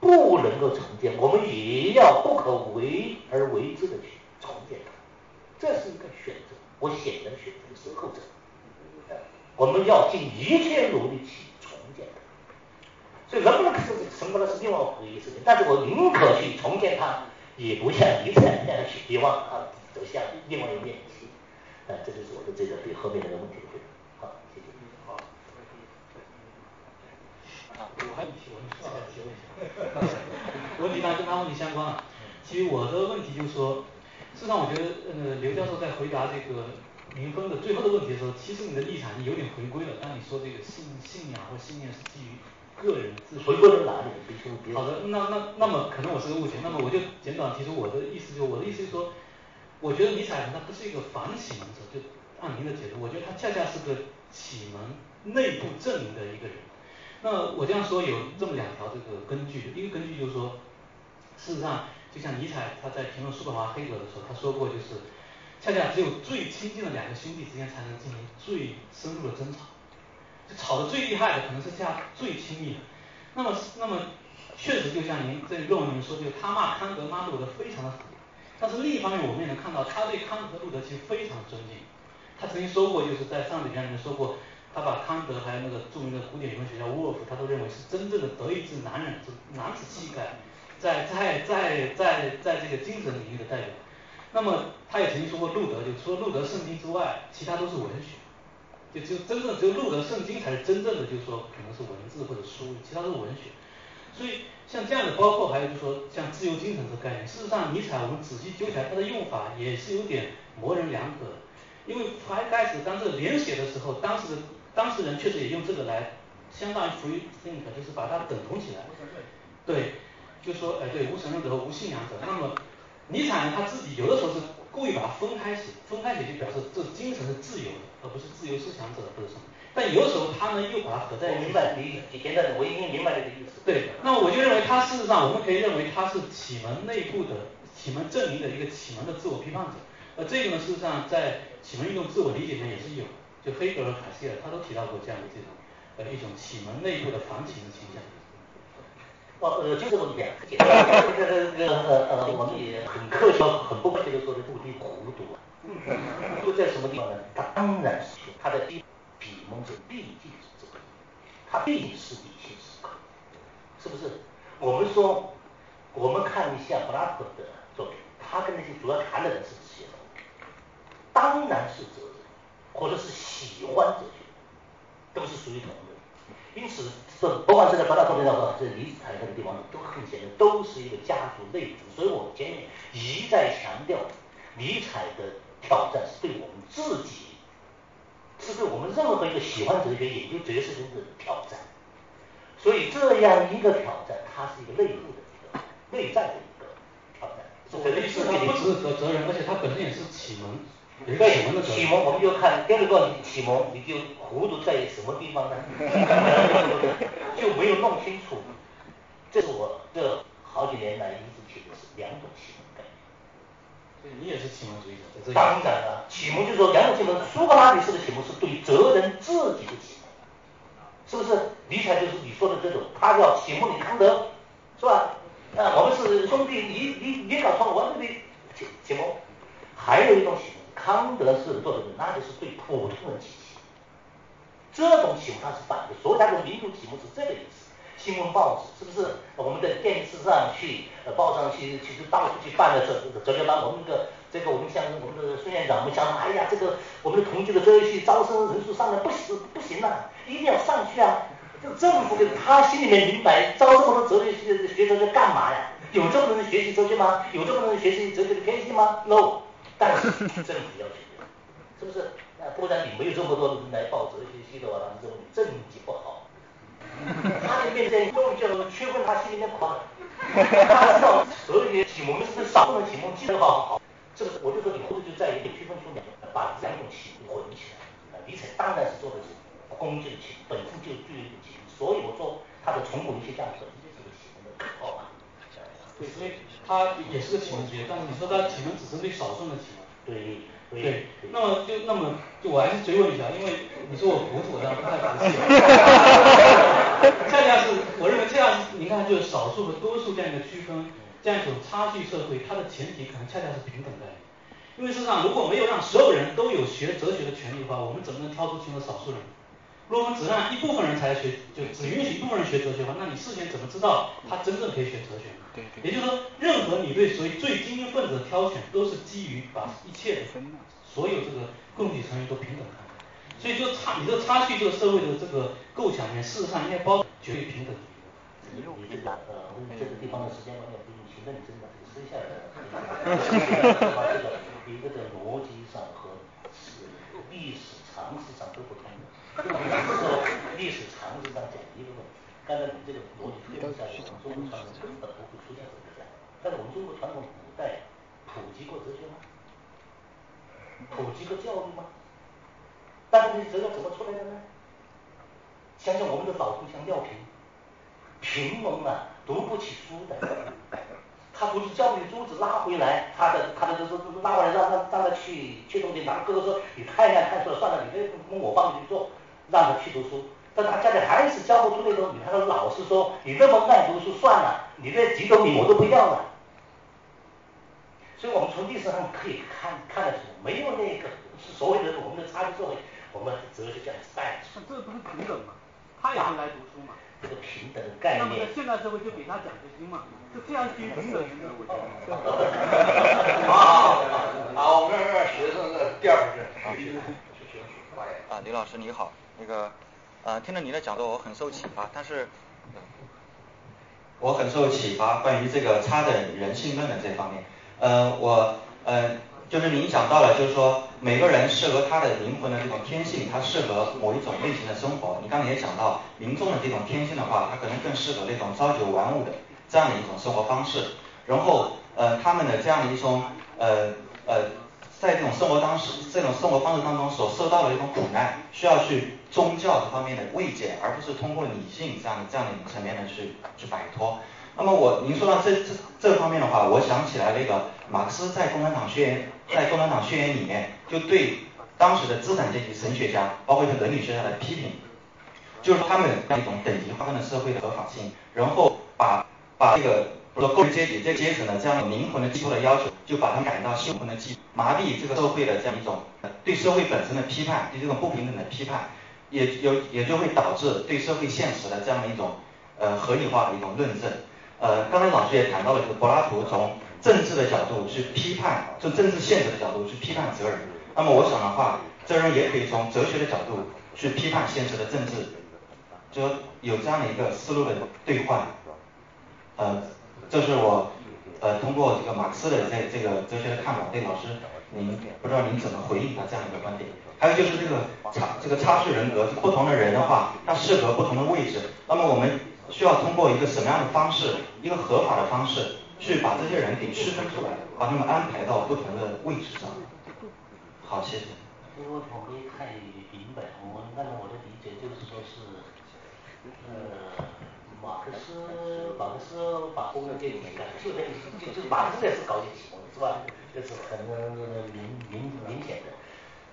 不能够重建，我们也要不可为而为之的去重建它，这是一个选择。我显然选择的是后者。我们要尽一切努力去重建它。所以能不能是成功的是另外一回事情，但是我宁可去重建它，也不像尼采那样去遗忘它走向另外一面去。啊，这就是我的这个对后面这个问题的回答。我还有提问，再提问一下。问题呢跟他问题相关啊。其实我的问题就是说，事实上我觉得呃刘教授在回答这个民峰的最后的问题的时候，其实你的立场有点回归了。当你说这个信信仰或信念是基于个人自回归到哪里？好的，那那那么可能我是个误解。那么我就简短提出我的意思，就我的意思是说，我觉得尼采他不是一个反启蒙者，就按您的解读，我觉得他恰恰是个启蒙内部证明的一个人。那我这样说有这么两条这个根据，一个根据就是说，事实上就像尼采他在评论叔本华、黑格的时候，他说过就是，恰恰只有最亲近的两个兄弟之间才能进行最深入的争吵，就吵得最厉害的可能是这样最亲密的。那么那么确实就像您在论文里面说，就他骂康德、骂路德非常的狠，但是另一方面我们也能看到他对康德和路德其实非常的尊敬。他曾经说过，就是在上里边里面说过。他把康德还有那个著名的古典理论学家沃尔夫，他都认为是真正的德意志男人，是男子气概，在在在在在这个精神领域的代表。那么他也曾经说过路德，就除了路德圣经之外，其他都是文学，就就真正只有路德圣经才是真正的，就是说可能是文字或者书，其他都是文学。所以像这样的，包括还有就是说像自由精神这个概念，事实上尼采我们仔细究起来，他的用法也是有点模棱两可的。因为才开始当这个连写的时候，当时的。当事人确实也用这个来，相当于 free think，就是把它等同起来。对，就说哎对无神论者和无信仰者。那么尼采呢他自己有的时候是故意把它分开写，分开写就表示这精神是自由的，而不是自由思想者或者什么。但有的时候他呢又把它合在一起。明白你你现在我已经明白这个意思。对，那么我就认为他事实上我们可以认为他是启蒙内部的启蒙阵营的一个启蒙的自我批判者。而，这个呢事实上在启蒙运动自我理解里面也是有。就黑格尔、卡西尔，他都提到过这样的这种呃一种启蒙内部的反启蒙倾向。哦，呃，就这么讲，<laughs> 这个这个呃呃，我们也很客气、很不客气的说的，目的糊涂啊。<laughs> 就在什么地方呢？他当然是他的启蒙是毕竟是这个，他毕竟是理性思考，是不是？我们说，我们看一下柏拉图的作品，他跟那些主要谈的人是谁？当然是哲或者是喜欢哲学，都是属于同类。因此，这不管是在柏拉图那个这尼采那个地方，都很显然都是一个家族内部，所以我前面一再强调，尼采的挑战是对我们自己，是对我们任何一个喜欢哲学、研究哲学的人的挑战。所以这样一个挑战，它是一个内部的一个内在的一个挑战。所谓的意思，他不只是责责任，而且他本身也是启蒙。对，启蒙我们就看第二个启蒙，你就糊涂在什么地方呢？就没有弄清楚。这是我这好几年来一直提的是两种启蒙概念。所以你也是启蒙主义者，当然了，启蒙就是说两种启蒙，苏格拉底式的启蒙是对责任自己的启蒙，是不是？尼采就是你说的这种，他叫启蒙你康德，是吧？啊，我们是兄弟，你你你搞错了，我这里启启蒙。还有一种启蒙。康德是做的，那就是对普通人启蒙。这种启蒙他是反的，所以他的民族启蒙是这个意思。新闻报纸是不是？我们在电视上去，呃，报上去，其实到处去办的哲哲学班。我们这个这个，我们像我们的孙院长，我们讲，哎呀，这个我们的同济的哲学招生人数上来不行不行了，一定要上去啊！这个政府他心里面明白，招这么多哲学系的学生在干嘛呀？有这么多人学习哲学吗？有这么多人学习哲学的偏心吗？No。但是政府要求的，是不是？那不然你没有这么多人来报哲学系的话，他们认为你政绩不好。他的面前终于就区分他心里面苦。他知道哲学启蒙是少数人启蒙，记得好，是不是？我就说你或者就在于区分出两种，把两种启蒙混起来。尼采当然是做的是工具的启蒙，本身就具有一种启蒙，所以我说他的从古一些价值就是个启蒙的口号嘛。对，所以他也是个启蒙主义，但是你说他启蒙只针对少数的启蒙。对对。那么就那么就我还是追问一下，因为你说我糊涂，然后不太服气。恰恰是我认为这样，你看就是少数和多数这样一个区分，这样一种差距社会，它的前提可能恰恰是平等概念。因为事实上，如果没有让所有人都有学哲学的权利的话，我们怎么能挑出其中的少数人？如果我们只让一部分人才学，就只允许一部分人学哲学的话，那你事先怎么知道他真正可以学哲学？对对。也就是说，任何你对所谓最精英分子的挑选，都是基于把一切的所有这个共体成员都平等看待。所以就差你这个差距，这个社会的这个构想里面，事实上应该包绝对平等。<laughs> <laughs> 你这个呃，这个地方的时间观念不用去认真的，这个剩下的，把这个一个的逻辑上和历史常识上都不通。就是说，历史常识上讲一个问题，刚才你这个逻辑推论下去，我们中国传统根本不会出现这么讲。但是我们中国传统古代普及过哲学吗？普及过教育吗？但是这些哲学怎么出来的呢？想想我们的老祖像廖平，平庸啊，读不起书的，他不是教育珠子拉回来，他的他的这这拉回来让他让他去去东京，然后哥哥说你太难看书了，算了，你这跟我帮你去做。让他去读书，但他家里还是教不出那种。你看他老师说：“你那么爱读书，算了，你这几斗米我都不要了。”所以我们从历史上可以看看得出，没有那个是所谓的我们的差距社会，我们哲学家是败这不是平等吗？他也会来读书嘛？这个平等概念。那么在现代社会就给他奖学金嘛？就这样去平等原则。好，好，我们让学生的第二部分。啊，李老师你好。那个，呃，听了你的讲座，我很受启发。但是，我很受启发，关于这个差等人性论的这方面。呃，我，呃，就是您讲到了，就是说每个人适合他的灵魂的这种天性，他适合某一种类型的生活。你刚才也讲到，民众的这种天性的话，他可能更适合那种朝九晚五的这样的一种生活方式。然后，呃，他们的这样的一种，呃，呃。在这种生活当时，这种生活方式当中所受到的一种苦难，需要去宗教这方面的慰藉，而不是通过理性这样的这样的层面的去去摆脱。那么我您说到这这这方面的话，我想起来那个马克思在《共产党宣言》在《共产党宣言》里面就对当时的资产阶级神学家，包括一些伦理学家的批评，就是他们一种等级划分的社会的合法性，然后把把这个。或者工人阶级这阶层的这样灵魂的寄托的要求，就把他们感到灵魂的寄麻痹这个社会的这样一种对社会本身的批判，对这种不平等的批判，也有也就会导致对社会现实的这样的一种呃合理化的一种论证。呃，刚才老师也谈到了，就是柏拉图从政治的角度去批判，从政治现实的角度去批判哲人。那么我想的话，哲人也可以从哲学的角度去批判现实的政治就有这样的一个思路的兑换，呃，这是我呃通过这个马克思的这这个哲学的看法，对老师您不知道您怎么回应他这样一个观点？还有就是这个差这个差序人格，不同的人的话，他适合不同的位置，那么我们需要通过一个什么样的方式，一个合法的方式，去把这些人给区分出来，把他们安排到不同的位置上。好，谢谢。这个问题我没太明白，我按照我的理解就是说是，呃，马克思把工人阶级干就那就就马克思也是搞启蒙是吧？就是很明明明显的。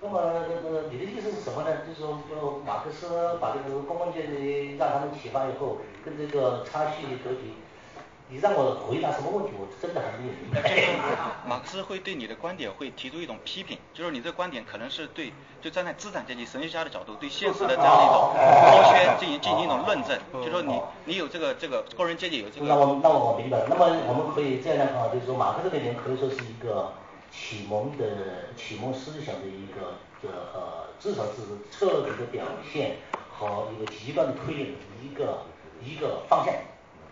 那么那个你的意思是什么呢？就是说就马克思把这个工人阶级让他们启发以后，跟这个差序格局。你让我回答什么问题，我真的还没有明白。<laughs> 马克思会对你的观点会提出一种批评，就是你这个观点可能是对，就站在资产阶级神学家的角度，对现实的这样的一种剥削进行进行一种论证，就说你你有这个这个工人阶级有这个。那我那我明白了，那么我们可以这样来看，就是说马克思这个人可以说是一个启蒙的启蒙思想的一个这呃至少是彻底的表现和一个极端的推演的一个一个方向，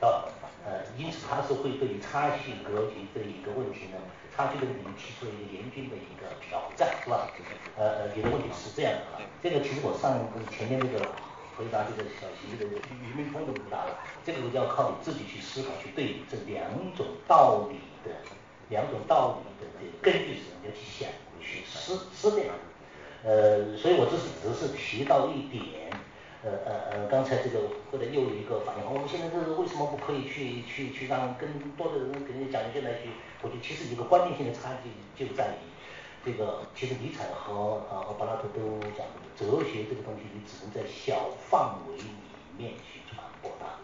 啊。呃，因此它是会对于差距格局这一个问题呢，差距的问题提出了一个严峻的一个挑战，是吧？呃呃，你的问题是这样的啊，这个其实我上前面那个回答这个小徐的俞明通的回答了，这个要靠你自己去思考去对比这两种道理的两种道理的这个根据是什么，要去想去思思辨。呃，所以我这是只是提到一点。呃呃呃，刚才这个或者又有一个反应，我们现在这是为什么不可以去去去让更多的人给你讲一些来去？我觉得其实一个关键性的差距就在于，这个其实尼采和呃和柏拉图都讲，哲学这个东西你只能在小范围里面去传播它，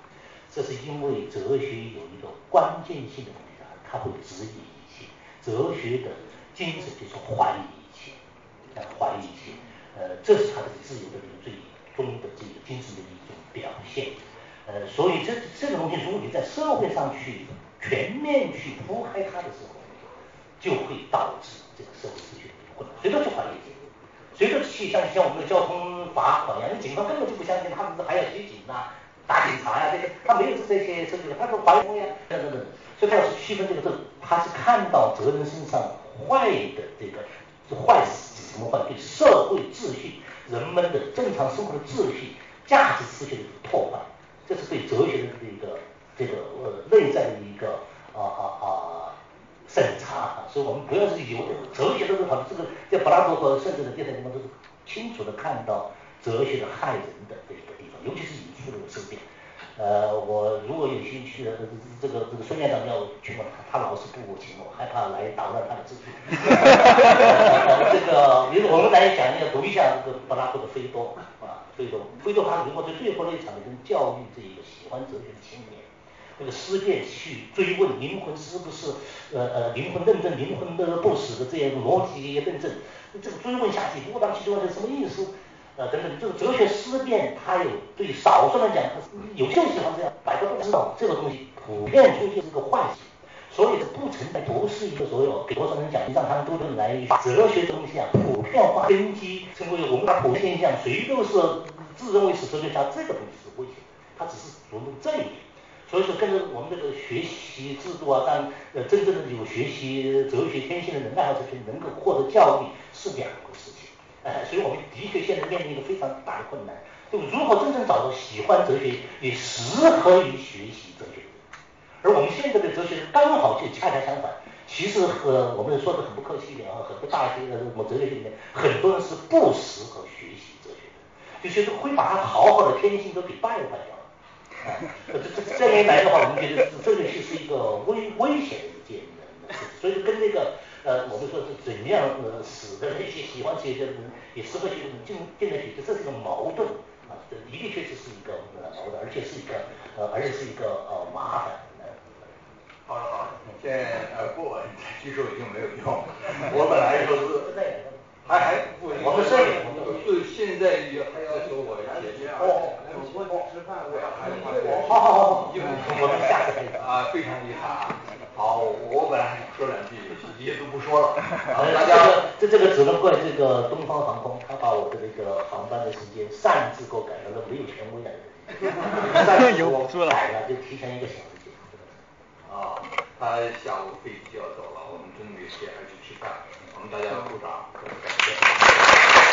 这是因为哲学有一个关键性的东西啊，它会质疑一切，哲学的精神就是怀疑一切，怀疑一切，呃，这是它的自由的一个最。中的这个精神的一种表现，呃，所以这这个东西，如果你在社会上去全面去铺开它的时候，就会导致这个社会秩序的混乱。谁都去怀疑这个，谁都去像像我们的交通罚款一样，那警方根本就不相信，他们是还要接警呐，打警察呀，这个他没有这些这个，他说怀疑呀，等等等，所以他要是区分这个，这他是看到责任身上坏的这个，是坏是什么坏？对社会秩序。人们的正常生活的秩序、价值秩序的破坏，这是对哲学的这个这个呃内在的一个啊啊啊审查，所以我们不要是有哲学都是好，这个在柏拉图和甚至的这些地方都是清楚的看到哲学的害人的这一个地方，尤其是引出这个思辨。呃，我如果有兴趣的，这个这个孙院长要去问他，他老是不请我，害怕来打乱他的秩序。<laughs> 这个，比如我们来讲，一下读一下这个柏拉图的《菲多》啊，《菲多》，菲多他如果在最后那一场跟教育这一个喜欢哲学的青年，这个思辨去追问灵魂是不是呃呃灵魂论证灵魂的不死的这样一个逻辑论证，这个追问下去，不当其中是什么意思？呃，等等，这个哲学思辨，它有对少数人讲，有些人喜欢这样，百个不知道这个东西普遍出现是个坏习所以这不存在不是一个所有给多少人讲，让他们都能来把哲学东西啊普遍化根基，成为我们的普遍现象，谁都是自认为是哲学家，这个东西是危险，他只是琢磨这一点。所以说，跟着我们这个学习制度啊，让呃真正的有学习哲学天性的人爱好哲学能够获得教育是两所以我们的确现在面临一个非常大的困难，就如何真正找到喜欢哲学也适合于学习哲学。而我们现在的哲学刚好就恰恰相反，其实和我们说的很不客气一点啊，很多大学的什么哲学里面，很多人是不适合学习哲学的，就觉得会把他好好的天性都给败坏掉。这这这样一来的话，我们觉得哲学是一个危危险的一件的，所以跟那个。呃，我们说是怎样呃使得那些喜欢哲学的人也适合去进进来学习，这是一个矛盾啊，这的确确实是一个呃矛盾，而且是一个呃，而且是一个呃麻烦。好了好了，现在呃不，举手已经没有用。我本来说是还还不，我们这里是现在也还要求我解决啊。哦，我吃饭，我要还好好好，我们下次啊，非常遗憾啊。好，我本来还想说两句，也都不说了，好了，大家这，这个只能怪这个东方航空，他把我的这个航班的时间擅自给我改了，他没有权威的，擅自给我改了，就提前一个小时。啊，他下午飞机要走了，我们中午时间还去吃饭，我们大家鼓掌，感谢。